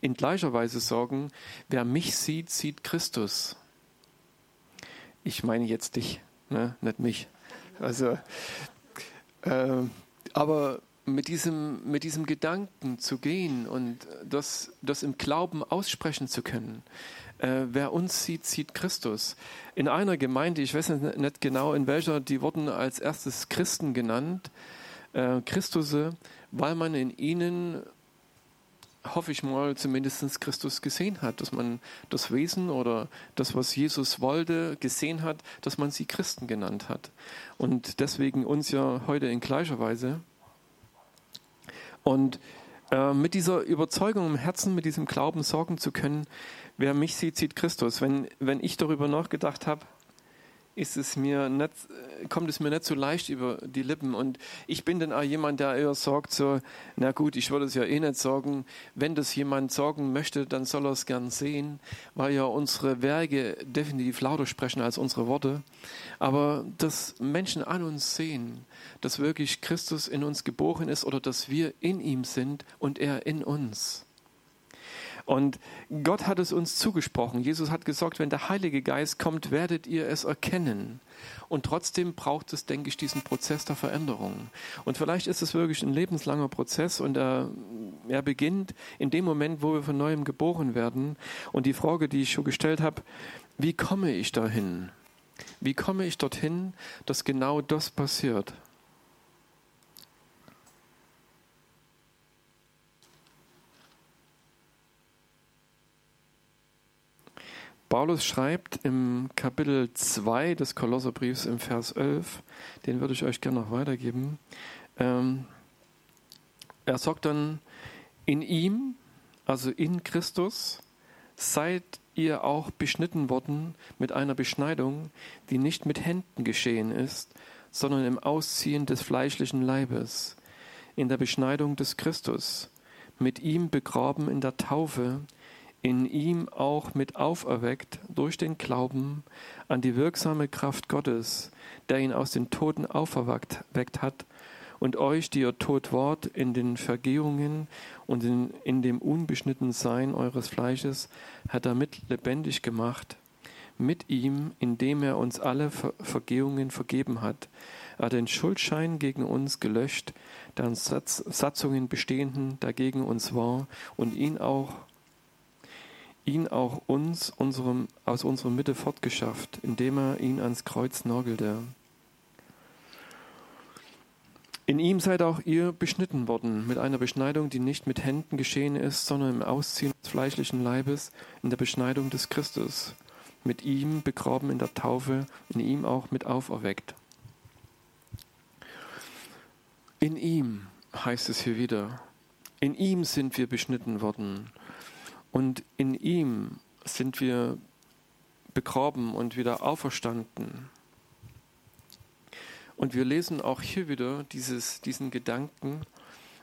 A: in gleicher Weise sagen, wer mich sieht, sieht Christus. Ich meine jetzt dich, ne? nicht mich. Also, äh, aber mit diesem, mit diesem Gedanken zu gehen und das, das im Glauben aussprechen zu können. Äh, wer uns sieht, sieht Christus. In einer Gemeinde, ich weiß nicht genau in welcher, die wurden als erstes Christen genannt, äh, Christusse, weil man in ihnen hoffe ich mal, zumindest Christus gesehen hat, dass man das Wesen oder das, was Jesus wollte, gesehen hat, dass man sie Christen genannt hat. Und deswegen uns ja heute in gleicher Weise. Und äh, mit dieser Überzeugung im Herzen, mit diesem Glauben sorgen zu können, wer mich sieht, sieht Christus. Wenn, wenn ich darüber nachgedacht habe, ist es mir nicht, kommt es mir nicht so leicht über die Lippen. Und ich bin dann auch jemand, der eher sagt so, na gut, ich würde es ja eh nicht sagen. Wenn das jemand sagen möchte, dann soll er es gern sehen, weil ja unsere Werke definitiv lauter sprechen als unsere Worte. Aber dass Menschen an uns sehen, dass wirklich Christus in uns geboren ist oder dass wir in ihm sind und er in uns. Und Gott hat es uns zugesprochen. Jesus hat gesagt, wenn der Heilige Geist kommt, werdet ihr es erkennen. Und trotzdem braucht es, denke ich, diesen Prozess der Veränderung. Und vielleicht ist es wirklich ein lebenslanger Prozess und er, er beginnt in dem Moment, wo wir von neuem geboren werden. Und die Frage, die ich schon gestellt habe, wie komme ich dahin? Wie komme ich dorthin, dass genau das passiert? Paulus schreibt im Kapitel 2 des Kolosserbriefs im Vers 11, den würde ich euch gerne noch weitergeben. Ähm, er sagt dann, in ihm, also in Christus, seid ihr auch beschnitten worden mit einer Beschneidung, die nicht mit Händen geschehen ist, sondern im Ausziehen des fleischlichen Leibes, in der Beschneidung des Christus, mit ihm begraben in der Taufe, in ihm auch mit auferweckt durch den Glauben an die wirksame Kraft Gottes, der ihn aus den Toten auferweckt hat und euch, die ihr tot wart, in den Vergehungen und in, in dem unbeschnittenen Sein eures Fleisches, hat er mit lebendig gemacht, mit ihm, indem er uns alle Ver Vergehungen vergeben hat. Er hat den Schuldschein gegen uns gelöscht, der an Satz, Satzungen bestehenden dagegen uns war, und ihn auch ihn auch uns unserem, aus unserer Mitte fortgeschafft, indem er ihn ans Kreuz nagelte. In ihm seid auch ihr beschnitten worden, mit einer Beschneidung, die nicht mit Händen geschehen ist, sondern im Ausziehen des fleischlichen Leibes, in der Beschneidung des Christus. Mit ihm begraben in der Taufe, in ihm auch mit auferweckt. In ihm heißt es hier wieder. In ihm sind wir beschnitten worden. Und in ihm sind wir begraben und wieder auferstanden. Und wir lesen auch hier wieder dieses, diesen Gedanken,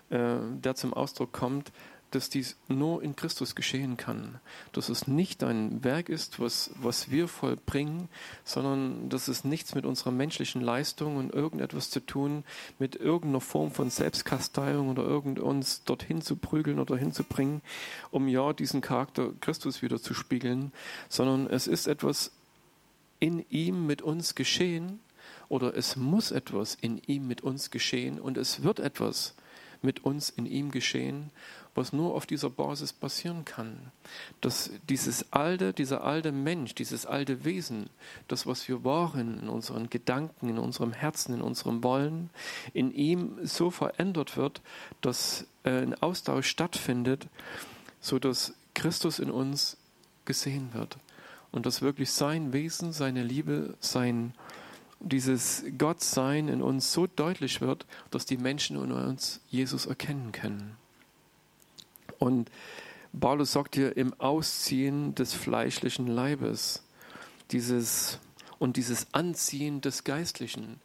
A: äh, der zum Ausdruck kommt, dass dies nur in Christus geschehen kann. Dass es nicht ein Werk ist, was, was wir vollbringen, sondern dass es nichts mit unserer menschlichen Leistung und irgendetwas zu tun, mit irgendeiner Form von Selbstkasteiung oder irgend uns dorthin zu prügeln oder hinzubringen, um ja diesen Charakter Christus wieder zu spiegeln, sondern es ist etwas in ihm mit uns geschehen oder es muss etwas in ihm mit uns geschehen und es wird etwas mit uns in ihm geschehen was nur auf dieser Basis passieren kann. Dass dieses alte, dieser alte Mensch, dieses alte Wesen, das, was wir waren in unseren Gedanken, in unserem Herzen, in unserem Wollen, in ihm so verändert wird, dass äh, ein Austausch stattfindet, so dass Christus in uns gesehen wird und dass wirklich sein Wesen, seine Liebe, sein dieses Gottsein in uns so deutlich wird, dass die Menschen in uns Jesus erkennen können. Und Paulus sagt hier im Ausziehen des fleischlichen Leibes, dieses und dieses Anziehen des Geistlichen,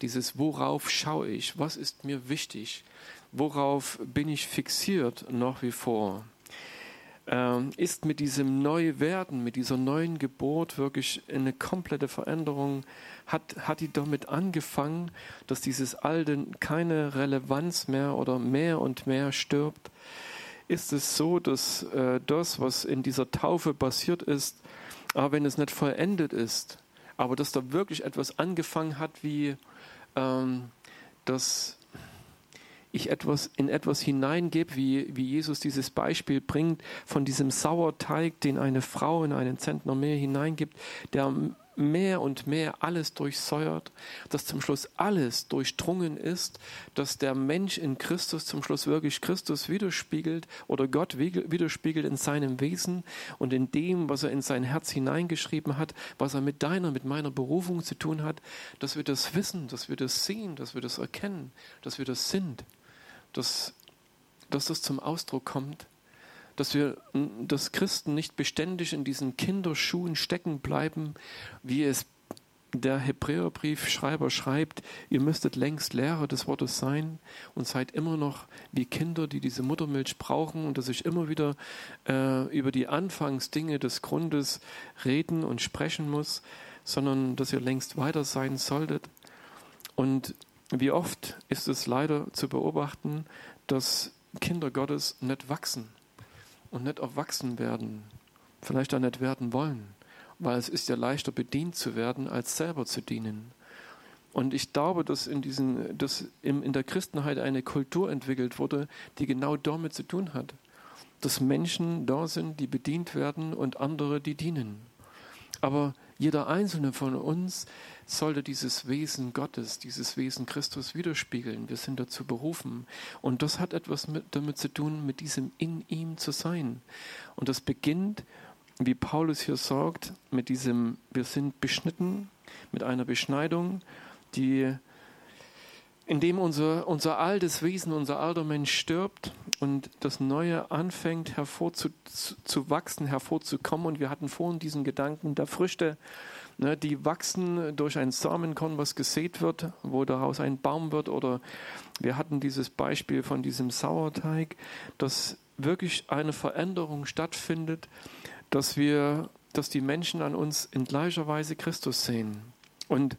A: dieses worauf schaue ich, was ist mir wichtig, worauf bin ich fixiert nach wie vor. ähm, ist mit diesem Neuwerden, mit dieser neuen Geburt wirklich eine komplette Veränderung. Hat, hat die damit angefangen, dass dieses Alte keine Relevanz mehr oder mehr und mehr stirbt? Ist es so, dass äh, das, was in dieser Taufe passiert ist, aber wenn es nicht vollendet ist, aber dass da wirklich etwas angefangen hat, wie ähm, dass ich etwas in etwas hineingebe, wie, wie Jesus dieses Beispiel bringt von diesem Sauerteig, den eine Frau in einen Zentner Mehl hineingibt, der mehr und mehr alles durchsäuert, dass zum Schluss alles durchdrungen ist, dass der Mensch in Christus zum Schluss wirklich Christus widerspiegelt oder Gott widerspiegelt in seinem Wesen und in dem, was er in sein Herz hineingeschrieben hat, was er mit deiner, mit meiner Berufung zu tun hat, dass wir das wissen, dass wir das sehen, dass wir das erkennen, dass wir das sind dass, dass das zum Ausdruck kommt, dass wir, dass Christen nicht beständig in diesen Kinderschuhen stecken bleiben, wie es der Hebräerbriefschreiber schreibt, ihr müsstet längst Lehrer des Wortes sein und seid immer noch wie Kinder, die diese Muttermilch brauchen und dass ich immer wieder äh, über die Anfangsdinge des Grundes reden und sprechen muss, sondern dass ihr längst weiter sein solltet. Und wie oft ist es leider zu beobachten, dass Kinder Gottes nicht wachsen und nicht erwachsen werden, vielleicht auch nicht werden wollen, weil es ist ja leichter bedient zu werden, als selber zu dienen. Und ich glaube, dass in, diesen, dass in der Christenheit eine Kultur entwickelt wurde, die genau damit zu tun hat. Dass Menschen da sind, die bedient werden und andere, die dienen. Aber jeder einzelne von uns sollte dieses Wesen Gottes, dieses Wesen Christus widerspiegeln. Wir sind dazu berufen. Und das hat etwas mit, damit zu tun, mit diesem in ihm zu sein. Und das beginnt, wie Paulus hier sagt, mit diesem, wir sind beschnitten, mit einer Beschneidung, die indem unser, unser altes Wesen, unser alter Mensch stirbt und das Neue anfängt hervorzuwachsen, hervorzukommen. Und wir hatten vorhin diesen Gedanken der Früchte, ne, die wachsen durch ein Samenkorn, was gesät wird, wo daraus ein Baum wird. Oder wir hatten dieses Beispiel von diesem Sauerteig, dass wirklich eine Veränderung stattfindet, dass wir, dass die Menschen an uns in gleicher Weise Christus sehen. Und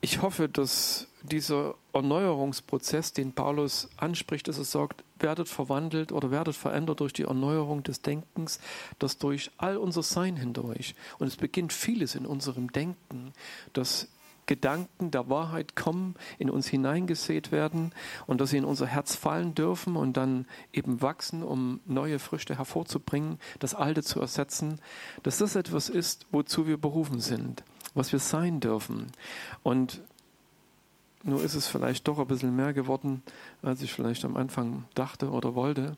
A: ich hoffe, dass dieser Erneuerungsprozess, den Paulus anspricht, dass er sagt, werdet verwandelt oder werdet verändert durch die Erneuerung des Denkens, das durch all unser Sein hindurch. Und es beginnt vieles in unserem Denken, dass Gedanken der Wahrheit kommen, in uns hineingesät werden und dass sie in unser Herz fallen dürfen und dann eben wachsen, um neue Früchte hervorzubringen, das Alte zu ersetzen, dass das etwas ist, wozu wir berufen sind was wir sein dürfen. Und nur ist es vielleicht doch ein bisschen mehr geworden, als ich vielleicht am Anfang dachte oder wollte.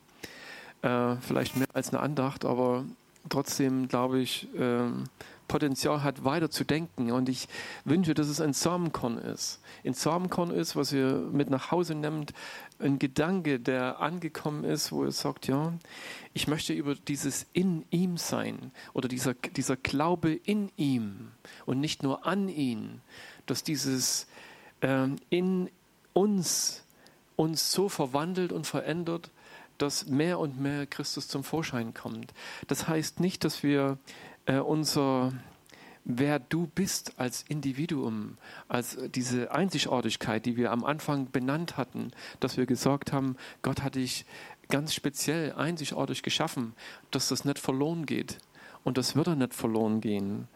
A: Äh, vielleicht mehr als eine Andacht, aber trotzdem glaube ich, äh, Potenzial hat, weiter zu denken. Und ich wünsche, dass es ein Samenkorn ist. Ein Samenkorn ist, was ihr mit nach Hause nehmt, ein Gedanke, der angekommen ist, wo ihr sagt, ja, ich möchte über dieses in ihm sein oder dieser, dieser Glaube in ihm und nicht nur an ihn, dass dieses ähm, in uns uns so verwandelt und verändert, dass mehr und mehr Christus zum Vorschein kommt. Das heißt nicht, dass wir äh, unser wer du bist als Individuum, als diese Einzigartigkeit, die wir am Anfang benannt hatten, dass wir gesagt haben, Gott hat dich ganz speziell einzigartig geschaffen, dass das nicht verloren geht. Und das wird er nicht verloren gehen.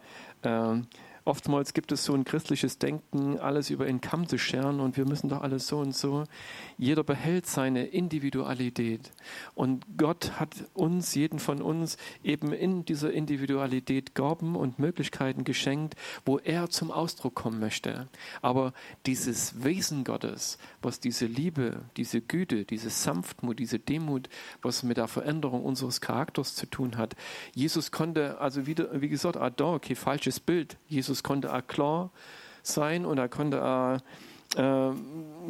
A: Ähm, Oftmals gibt es so ein christliches Denken, alles über den Kamm zu scheren und wir müssen doch alles so und so. Jeder behält seine Individualität. Und Gott hat uns, jeden von uns, eben in dieser Individualität Gaben und Möglichkeiten geschenkt, wo er zum Ausdruck kommen möchte. Aber dieses Wesen Gottes, was diese Liebe, diese Güte, diese Sanftmut, diese Demut, was mit der Veränderung unseres Charakters zu tun hat. Jesus konnte, also wieder, wie gesagt, Adam, okay, falsches Bild. Jesus Jesus konnte auch klar sein und er konnte auch, äh,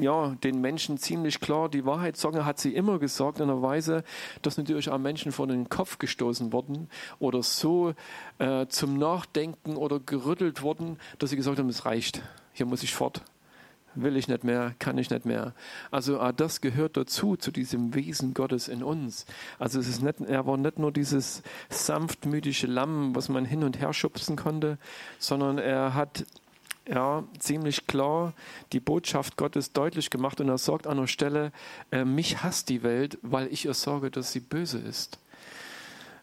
A: ja, den Menschen ziemlich klar die Wahrheit sagen. Hat sie immer gesagt in einer Weise, dass natürlich auch Menschen vor den Kopf gestoßen wurden oder so äh, zum Nachdenken oder gerüttelt wurden, dass sie gesagt haben, es reicht, hier muss ich fort. Will ich nicht mehr, kann ich nicht mehr. Also ah, das gehört dazu, zu diesem Wesen Gottes in uns. Also es ist nicht, er war nicht nur dieses sanftmütige Lamm, was man hin und her schubsen konnte, sondern er hat ja, ziemlich klar die Botschaft Gottes deutlich gemacht und er sagt an der Stelle, äh, mich hasst die Welt, weil ich ihr sorge, dass sie böse ist.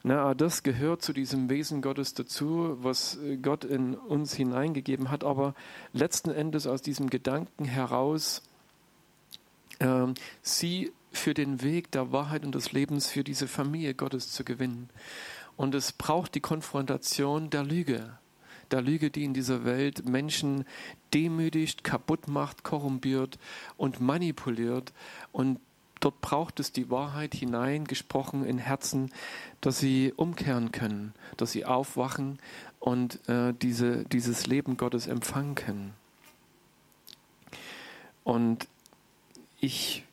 A: Na, das gehört zu diesem Wesen Gottes dazu, was Gott in uns hineingegeben hat, aber letzten Endes aus diesem Gedanken heraus, äh, sie für den Weg der Wahrheit und des Lebens für diese Familie Gottes zu gewinnen. Und es braucht die Konfrontation der Lüge. Der Lüge, die in dieser Welt Menschen demütigt, kaputt macht, korrumpiert und manipuliert. Und Dort braucht es die Wahrheit hineingesprochen in Herzen, dass sie umkehren können, dass sie aufwachen und äh, diese, dieses Leben Gottes empfangen können. Und ich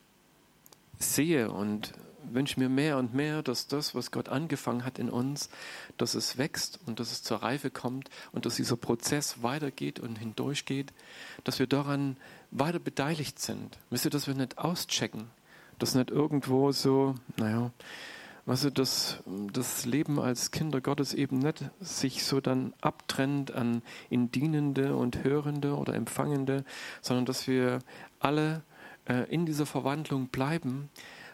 A: sehe und wünsche mir mehr und mehr, dass das, was Gott angefangen hat in uns, dass es wächst und dass es zur Reife kommt und dass dieser Prozess weitergeht und hindurchgeht, dass wir daran weiter beteiligt sind. Wisst ihr, dass wir nicht auschecken, das nicht irgendwo so, naja, du, dass das Leben als Kinder Gottes eben nicht sich so dann abtrennt an in Dienende und Hörende oder Empfangende, sondern dass wir alle äh, in dieser Verwandlung bleiben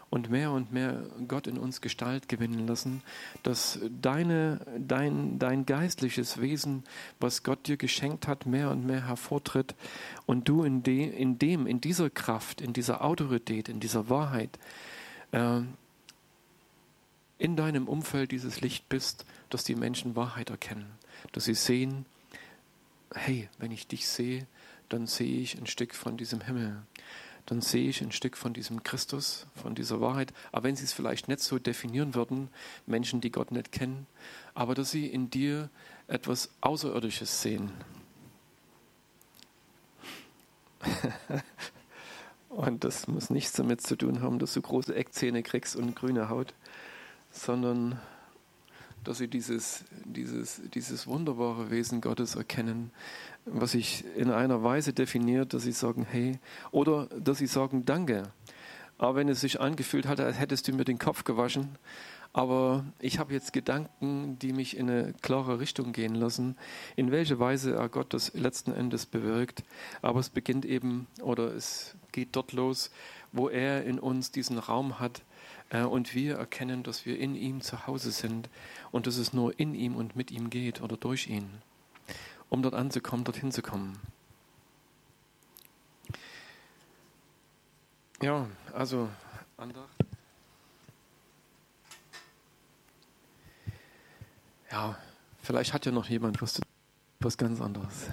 A: und mehr und mehr Gott in uns Gestalt gewinnen lassen, dass deine, dein, dein geistliches Wesen, was Gott dir geschenkt hat, mehr und mehr hervortritt und du in, de, in dem, in dieser Kraft, in dieser Autorität, in dieser Wahrheit, äh, in deinem Umfeld dieses Licht bist, dass die Menschen Wahrheit erkennen, dass sie sehen, hey, wenn ich dich sehe, dann sehe ich ein Stück von diesem Himmel dann sehe ich ein Stück von diesem Christus, von dieser Wahrheit. Aber wenn sie es vielleicht nicht so definieren würden, Menschen, die Gott nicht kennen, aber dass sie in dir etwas Außerirdisches sehen. und das muss nichts damit zu tun haben, dass du große Eckzähne kriegst und grüne Haut, sondern dass sie dieses, dieses, dieses wunderbare Wesen Gottes erkennen, was sich in einer Weise definiert, dass sie sagen, hey, oder dass sie sagen, danke. Aber wenn es sich angefühlt hat, als hättest du mir den Kopf gewaschen, aber ich habe jetzt Gedanken, die mich in eine klare Richtung gehen lassen, in welche Weise Gott das letzten Endes bewirkt. Aber es beginnt eben oder es geht dort los, wo er in uns diesen Raum hat und wir erkennen, dass wir in ihm zu Hause sind und dass es nur in ihm und mit ihm geht oder durch ihn um dort anzukommen, dorthin zu kommen. Ja, also Andacht. Ja, vielleicht hat ja noch jemand was, was ganz anderes.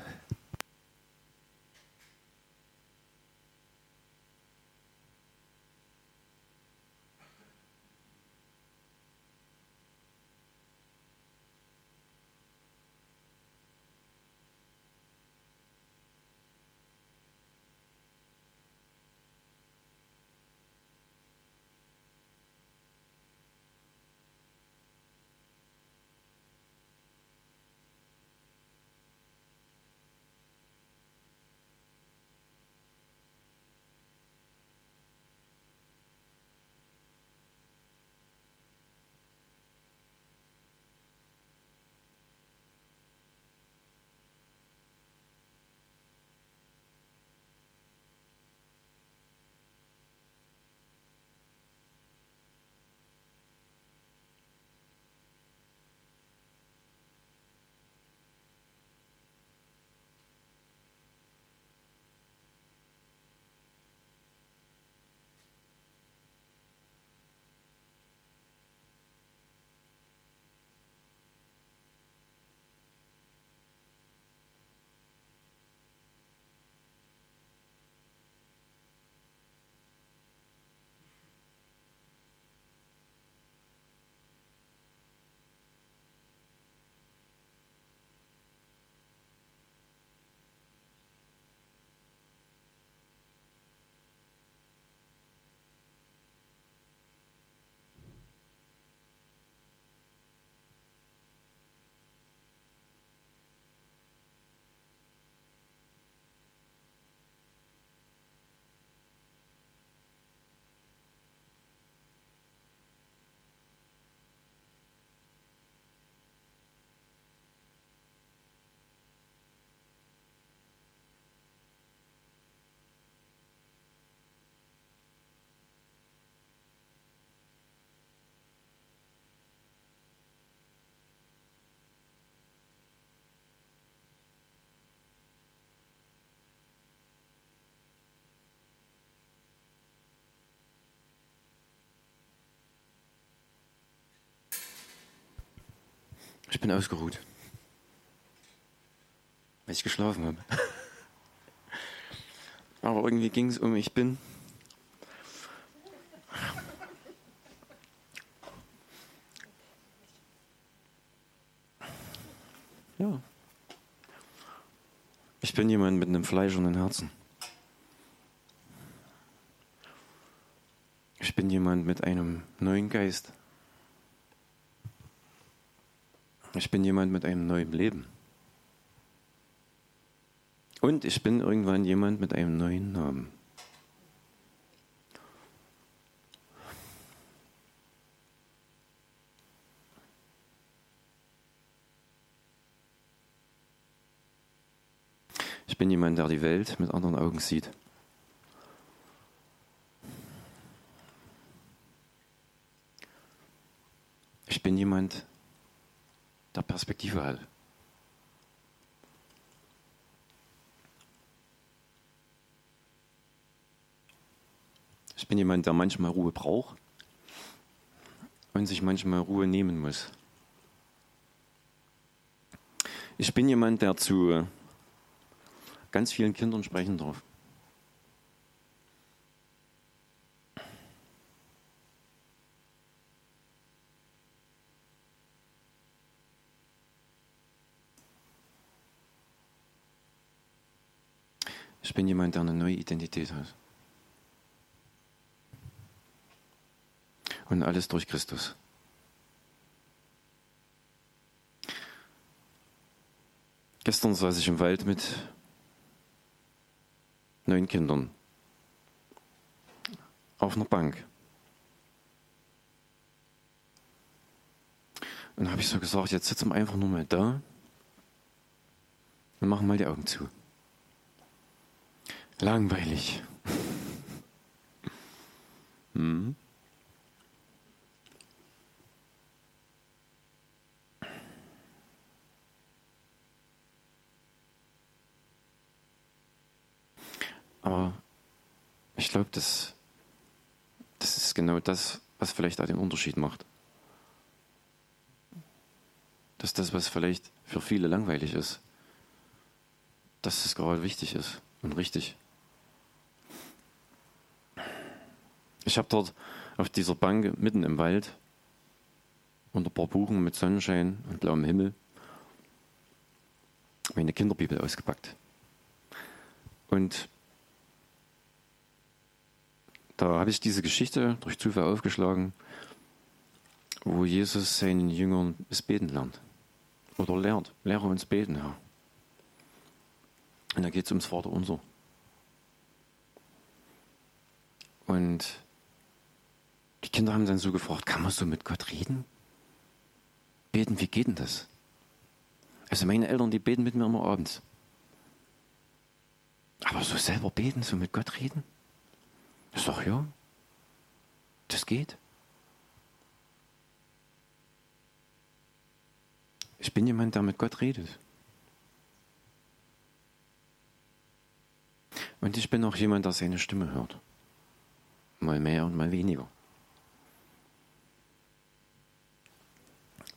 B: Ich bin ausgeruht. Weil ich geschlafen habe. Aber irgendwie ging es um ich bin. Ja. Ich bin jemand mit einem fleischernen Herzen. Ich bin jemand mit einem neuen Geist. Ich bin jemand mit einem neuen Leben. Und ich bin irgendwann jemand mit einem neuen Namen. Ich bin jemand, der die Welt mit anderen Augen sieht. Ich bin jemand, der Perspektive hat. Ich bin jemand, der manchmal Ruhe braucht und sich manchmal Ruhe nehmen muss. Ich bin jemand, der zu ganz vielen Kindern sprechen darf. Ich bin jemand, der eine neue Identität hat. Und alles durch Christus. Gestern saß ich im Wald mit neun Kindern auf einer Bank. Und habe ich so gesagt, jetzt sitzen wir einfach nur mal da und machen mal die Augen zu. Langweilig. hm. Aber ich glaube, das, das ist genau das, was vielleicht auch den Unterschied macht. Dass das, was vielleicht für viele langweilig ist, dass es gerade wichtig ist und richtig. Ich habe dort auf dieser Bank mitten im Wald unter ein paar Buchen mit Sonnenschein und blauem Himmel meine Kinderbibel ausgepackt. Und da habe ich diese Geschichte durch Zufall aufgeschlagen, wo Jesus seinen Jüngern das Beten lernt. Oder lernt. Lehre uns beten, Herr. Und da geht es ums Vaterunser. Und die Kinder haben dann so gefragt, kann man so mit Gott reden? Beten, wie geht denn das? Also meine Eltern, die beten mit mir immer abends. Aber so selber beten, so mit Gott reden? Ich sag, ja, das geht. Ich bin jemand, der mit Gott redet. Und ich bin auch jemand, der seine Stimme hört. Mal mehr und mal weniger.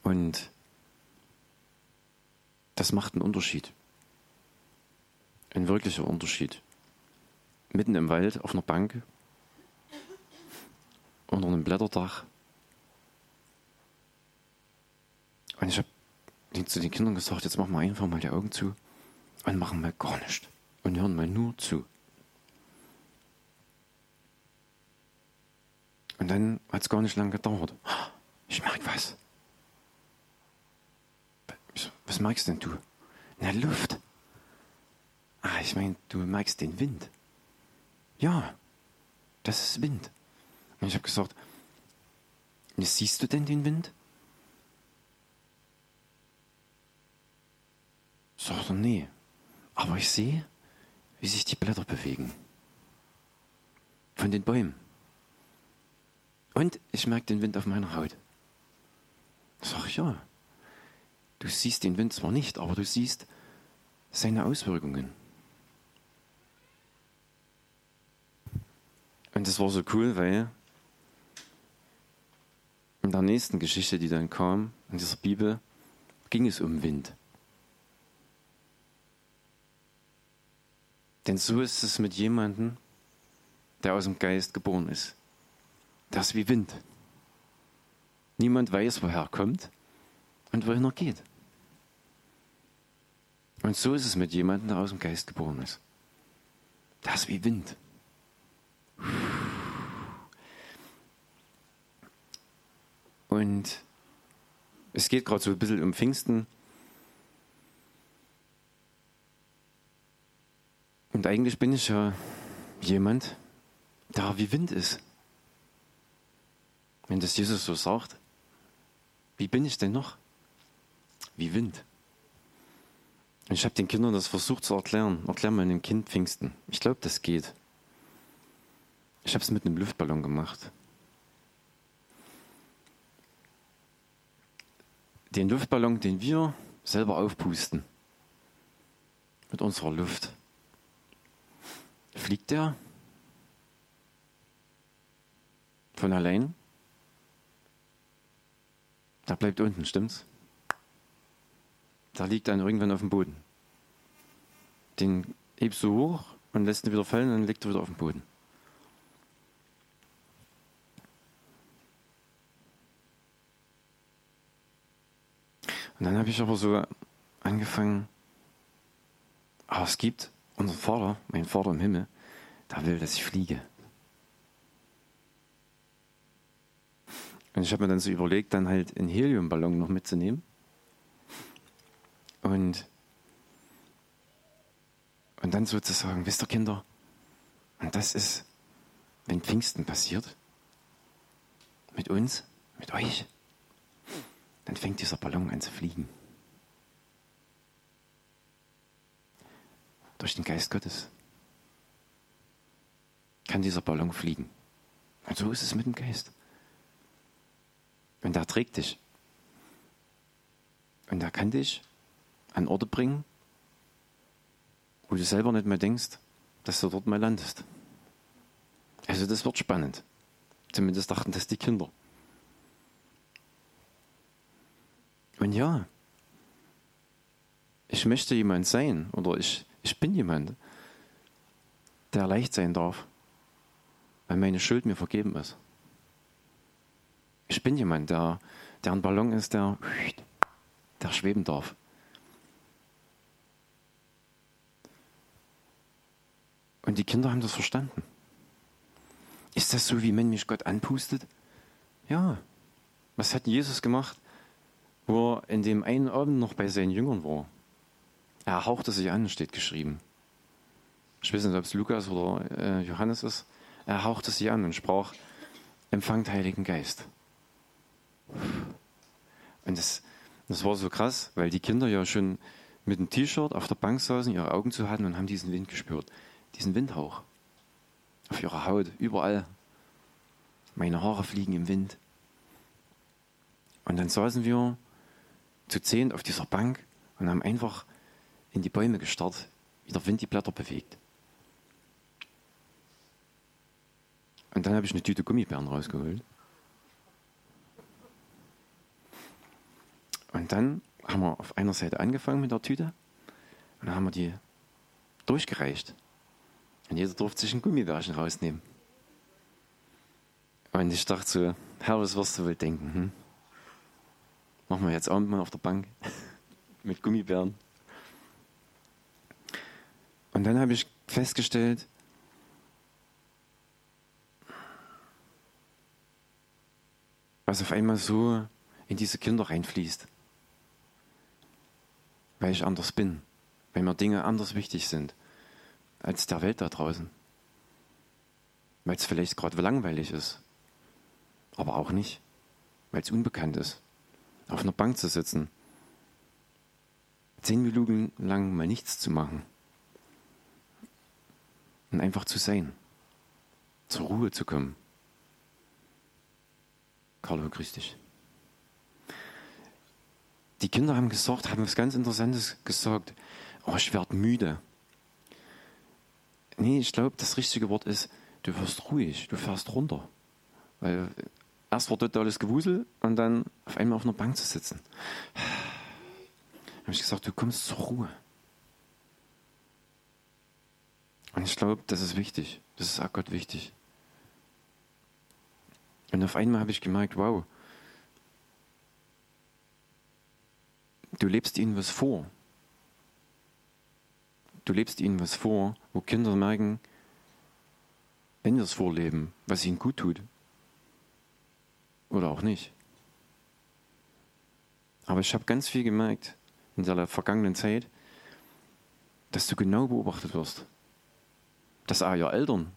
B: Und das macht einen Unterschied. Ein wirklicher Unterschied. Mitten im Wald auf einer Bank unter einem Blätterdach. Und ich habe zu den Kindern gesagt, jetzt machen wir einfach mal die Augen zu und machen mal gar nichts und hören mal nur zu. Und dann hat es gar nicht lange gedauert. Ich merke was. Was merkst denn du? Na, Luft. Ah, ich meine, du merkst den Wind. Ja, das ist Wind. Und ich habe gesagt, siehst du denn den Wind? Sagt er, nee. Aber ich sehe, wie sich die Blätter bewegen. Von den Bäumen. Und ich merke den Wind auf meiner Haut. Sag ich, ja. Du siehst den Wind zwar nicht, aber du siehst seine Auswirkungen. Und das war so cool, weil in der nächsten Geschichte, die dann kam, in dieser Bibel, ging es um Wind. Denn so ist es mit jemandem, der aus dem Geist geboren ist. Das ist wie Wind. Niemand weiß, woher er kommt und wohin er geht. Und so ist es mit jemandem, der aus dem Geist geboren ist. Das ist wie Wind. Und es geht gerade so ein bisschen um Pfingsten. Und eigentlich bin ich ja jemand, der wie Wind ist. Wenn das Jesus so sagt, wie bin ich denn noch? Wie Wind. Ich habe den Kindern das versucht zu erklären. Erklär mal einem Kind Pfingsten. Ich glaube, das geht. Ich habe es mit einem Luftballon gemacht. Den Luftballon, den wir selber aufpusten. Mit unserer Luft. Fliegt der von allein? Der bleibt unten, stimmt's? Der liegt dann irgendwann auf dem Boden. Den hebst du hoch und lässt ihn wieder fallen, und dann liegt er wieder auf dem Boden. Und dann habe ich aber so angefangen, aber es gibt unseren Vater, mein Vater im Himmel, der will, dass ich fliege. Und ich habe mir dann so überlegt, dann halt einen Heliumballon noch mitzunehmen. Und, und dann sozusagen, wisst ihr Kinder, und das ist, wenn Pfingsten passiert, mit uns, mit euch, dann fängt dieser Ballon an zu fliegen. Durch den Geist Gottes kann dieser Ballon fliegen. Und so ist es mit dem Geist. Und der trägt dich. Und er kann dich an Orte bringen, wo du selber nicht mehr denkst, dass du dort mal landest. Also das wird spannend. Zumindest dachten das die Kinder. Und ja, ich möchte jemand sein oder ich, ich bin jemand, der leicht sein darf, weil meine Schuld mir vergeben ist. Ich bin jemand, der, der ein Ballon ist, der, der schweben darf. Und die Kinder haben das verstanden. Ist das so, wie wenn mich Gott anpustet? Ja. Was hat Jesus gemacht? wo er in dem einen Abend noch bei seinen Jüngern war. Er hauchte sich an, steht geschrieben. Ich weiß nicht, ob es Lukas oder äh, Johannes ist. Er hauchte sich an und sprach, empfangt Heiligen Geist. Und das, das war so krass, weil die Kinder ja schon mit dem T-Shirt auf der Bank saßen, ihre Augen zu hatten und haben diesen Wind gespürt. Diesen Windhauch. Auf ihrer Haut, überall. Meine Haare fliegen im Wind. Und dann saßen wir zu zehn auf dieser Bank und haben einfach in die Bäume gestarrt, wie der Wind die Blätter bewegt. Und dann habe ich eine Tüte Gummibären rausgeholt. Und dann haben wir auf einer Seite angefangen mit der Tüte und dann haben wir die durchgereicht. Und jeder durfte sich ein Gummibärchen rausnehmen. Und ich dachte so, Herr, was wirst du wohl denken? Hm? Machen wir jetzt Abendmahl auf der Bank mit Gummibären. Und dann habe ich festgestellt, was auf einmal so in diese Kinder reinfließt. Weil ich anders bin, weil mir Dinge anders wichtig sind als der Welt da draußen. Weil es vielleicht gerade langweilig ist, aber auch nicht, weil es unbekannt ist auf einer Bank zu sitzen, zehn Minuten lang mal nichts zu machen und einfach zu sein, zur Ruhe zu kommen. Carlo, grüß dich. Die Kinder haben gesagt, haben was ganz Interessantes gesagt. Oh, ich werde müde. Nee, ich glaube, das richtige Wort ist, du wirst ruhig, du fährst runter. Weil erst war totales Gewusel und dann auf einmal auf einer Bank zu sitzen. habe ich gesagt, du kommst zur Ruhe. Und ich glaube, das ist wichtig. Das ist auch Gott wichtig. Und auf einmal habe ich gemerkt, wow, du lebst ihnen was vor. Du lebst ihnen was vor, wo Kinder merken, wenn wir es vorleben, was ihnen gut tut. Oder auch nicht. Aber ich habe ganz viel gemerkt in der vergangenen Zeit, dass du genau beobachtet wirst. Dass auch ihr Eltern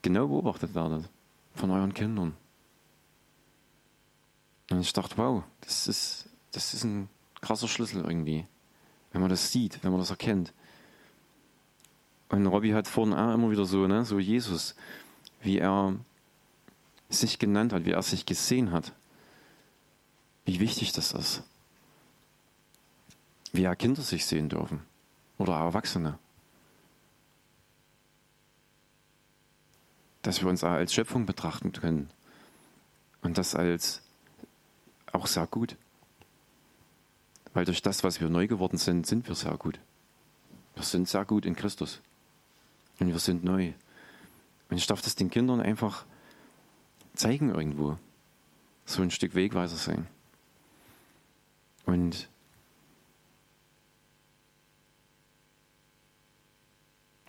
B: genau beobachtet werden von euren Kindern. Und ich dachte, wow, das ist, das ist ein krasser Schlüssel irgendwie, wenn man das sieht, wenn man das erkennt. Und Robby hat vorhin auch immer wieder so, ne, so Jesus, wie er sich genannt hat, wie er sich gesehen hat. Wie wichtig das ist. Wie er Kinder sich sehen dürfen. Oder Erwachsene. Dass wir uns auch als Schöpfung betrachten können. Und das als auch sehr gut. Weil durch das, was wir neu geworden sind, sind wir sehr gut. Wir sind sehr gut in Christus. Und wir sind neu. Und ich darf das den Kindern einfach zeigen irgendwo. So ein Stück Wegweiser sein. Und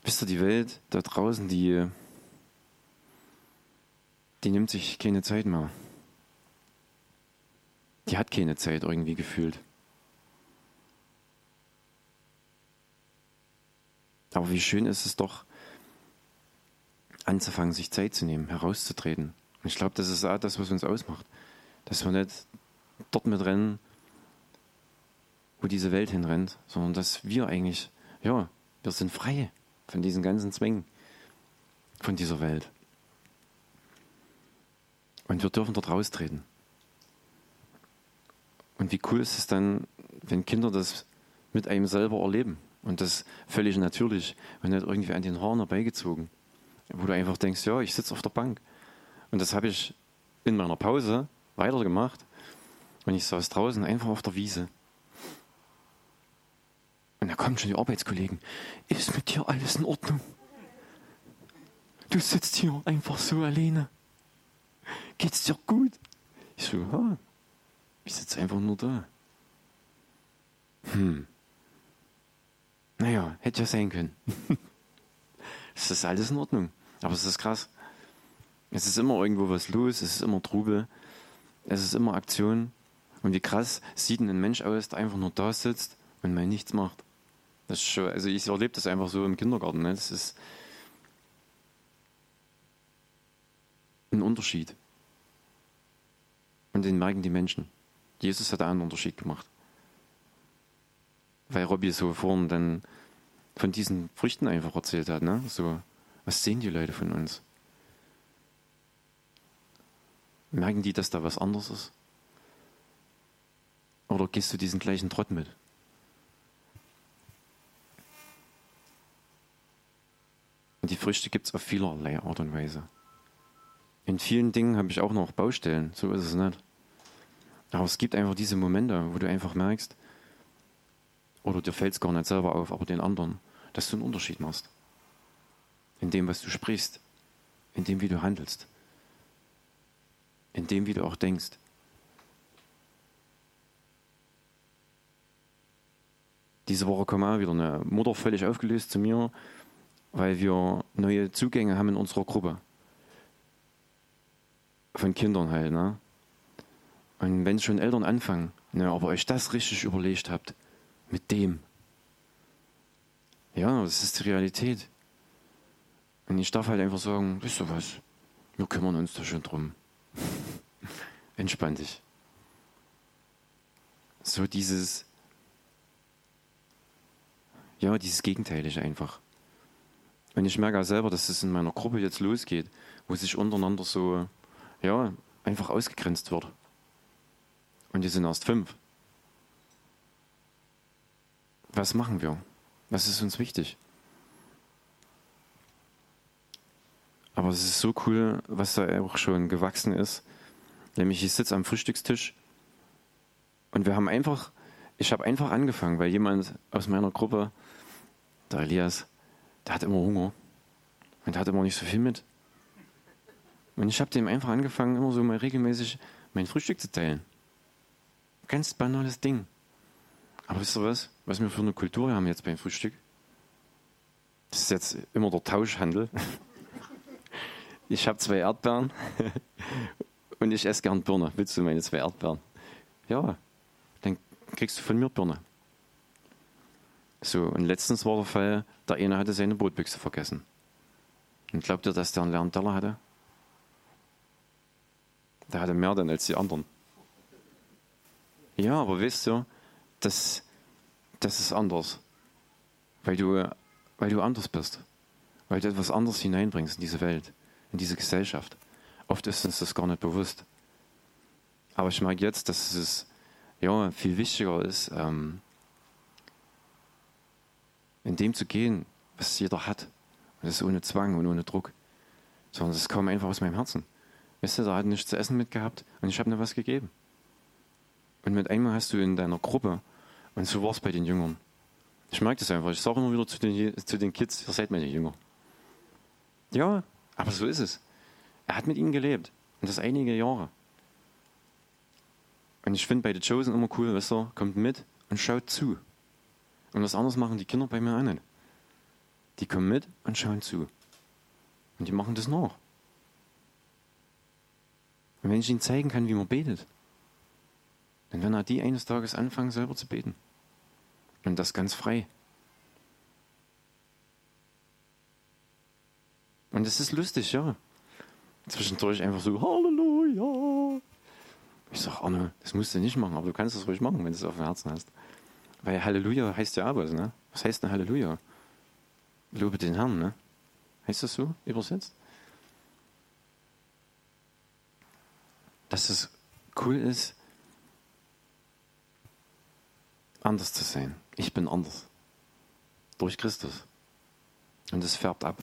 B: wisst ihr, die Welt da draußen, die, die nimmt sich keine Zeit mehr. Die hat keine Zeit irgendwie gefühlt. Aber wie schön ist es doch, anzufangen, sich Zeit zu nehmen, herauszutreten. Und ich glaube, das ist auch das, was uns ausmacht. Dass wir nicht dort mit rennen, wo diese Welt hinrennt, sondern dass wir eigentlich, ja, wir sind frei von diesen ganzen Zwängen von dieser Welt. Und wir dürfen dort raustreten. Und wie cool ist es dann, wenn Kinder das mit einem selber erleben und das völlig natürlich und nicht irgendwie an den Haaren herbeigezogen wo du einfach denkst, ja, ich sitze auf der Bank. Und das habe ich in meiner Pause weitergemacht. Und ich saß draußen einfach auf der Wiese. Und da kommen schon die Arbeitskollegen. Ist mit dir alles in Ordnung? Du sitzt hier einfach so alleine. Geht's dir gut? Ich so, ja, ich sitze einfach nur da. Hm. Naja, hätte ja sein können. Es ist alles in Ordnung. Aber es ist krass. Es ist immer irgendwo was los, es ist immer Trubel, es ist immer Aktion. Und wie krass sieht ein Mensch aus, der einfach nur da sitzt und mal nichts macht. Das ist schon, also ich erlebe das einfach so im Kindergarten. Ne? Das ist ein Unterschied. Und den merken die Menschen. Jesus hat einen Unterschied gemacht. Weil Robby so vorhin dann von diesen Früchten einfach erzählt hat. Ne? So, was sehen die Leute von uns? Merken die, dass da was anderes ist? Oder gehst du diesen gleichen Trott mit? Und die Früchte gibt es auf vielerlei Art und Weise. In vielen Dingen habe ich auch noch Baustellen, so ist es nicht. Aber es gibt einfach diese Momente, wo du einfach merkst, oder dir fällt es gar nicht selber auf, aber den anderen, dass du einen Unterschied machst. In dem, was du sprichst, in dem, wie du handelst, in dem, wie du auch denkst. Diese Woche kam auch wieder eine Mutter völlig aufgelöst zu mir, weil wir neue Zugänge haben in unserer Gruppe. Von Kindern halt, ne? Und wenn schon Eltern anfangen, ne, aber euch das richtig überlegt habt, mit dem. Ja, das ist die Realität. Und ich darf halt einfach sagen, wisst ihr was, wir kümmern uns da schon drum. Entspann dich. So dieses, ja, dieses Gegenteilige einfach. Und ich merke auch selber, dass es in meiner Gruppe jetzt losgeht, wo sich untereinander so, ja, einfach ausgegrenzt wird. Und die sind erst fünf. Was machen wir? Was ist uns wichtig? Aber es ist so cool, was da auch schon gewachsen ist. Nämlich ich sitze am Frühstückstisch und wir haben einfach ich habe einfach angefangen, weil jemand aus meiner Gruppe, der Elias, der hat immer Hunger und der hat immer nicht so viel mit. Und ich habe dem einfach angefangen, immer so mal regelmäßig mein Frühstück zu teilen. Ganz banales Ding. Aber wisst ihr was? Was wir für eine Kultur haben jetzt beim Frühstück? Das ist jetzt immer der Tauschhandel. Ich habe zwei Erdbeeren und ich esse gern Birne. Willst du meine zwei Erdbeeren? Ja, dann kriegst du von mir Birne. So, und letztens war der Fall, der eine hatte seine Brotbüchse vergessen. Und glaubt ihr, dass der einen leeren Teller hatte? Der hatte mehr dann als die anderen. Ja, aber wisst ihr, das, das ist anders. Weil du, weil du anders bist. Weil du etwas anderes hineinbringst in diese Welt, in diese Gesellschaft. Oft ist uns das gar nicht bewusst. Aber ich merke jetzt, dass es ja, viel wichtiger ist, ähm, in dem zu gehen, was jeder hat. Und das ist ohne Zwang und ohne Druck. Sondern es kommt einfach aus meinem Herzen. Weißt du, da hat nichts zu essen mitgehabt und ich habe mir was gegeben. Und mit einmal hast du in deiner Gruppe, und so war es bei den Jüngern. Ich merke das einfach. Ich sage immer wieder zu den, zu den Kids, ihr seid meine Jünger. Ja, aber so ist es. Er hat mit ihnen gelebt. Und das einige Jahre. Und ich finde bei The Chosen immer cool, weißt du, kommt mit und schaut zu. Und was anderes machen die Kinder bei mir auch nicht. Die kommen mit und schauen zu. Und die machen das nach. Und wenn ich ihnen zeigen kann, wie man betet, dann werden auch die eines Tages anfangen, selber zu beten. Und das ganz frei. Und es ist lustig, ja. Zwischendurch einfach so, Halleluja. Ich sage, Arne, das musst du nicht machen, aber du kannst es ruhig machen, wenn du es auf dem Herzen hast. Weil Halleluja heißt ja aber, ne? Was heißt denn Halleluja? Lobe den Herrn, ne? Heißt das so übersetzt? Dass es cool ist, anders zu sein. Ich bin anders. Durch Christus. Und es färbt ab.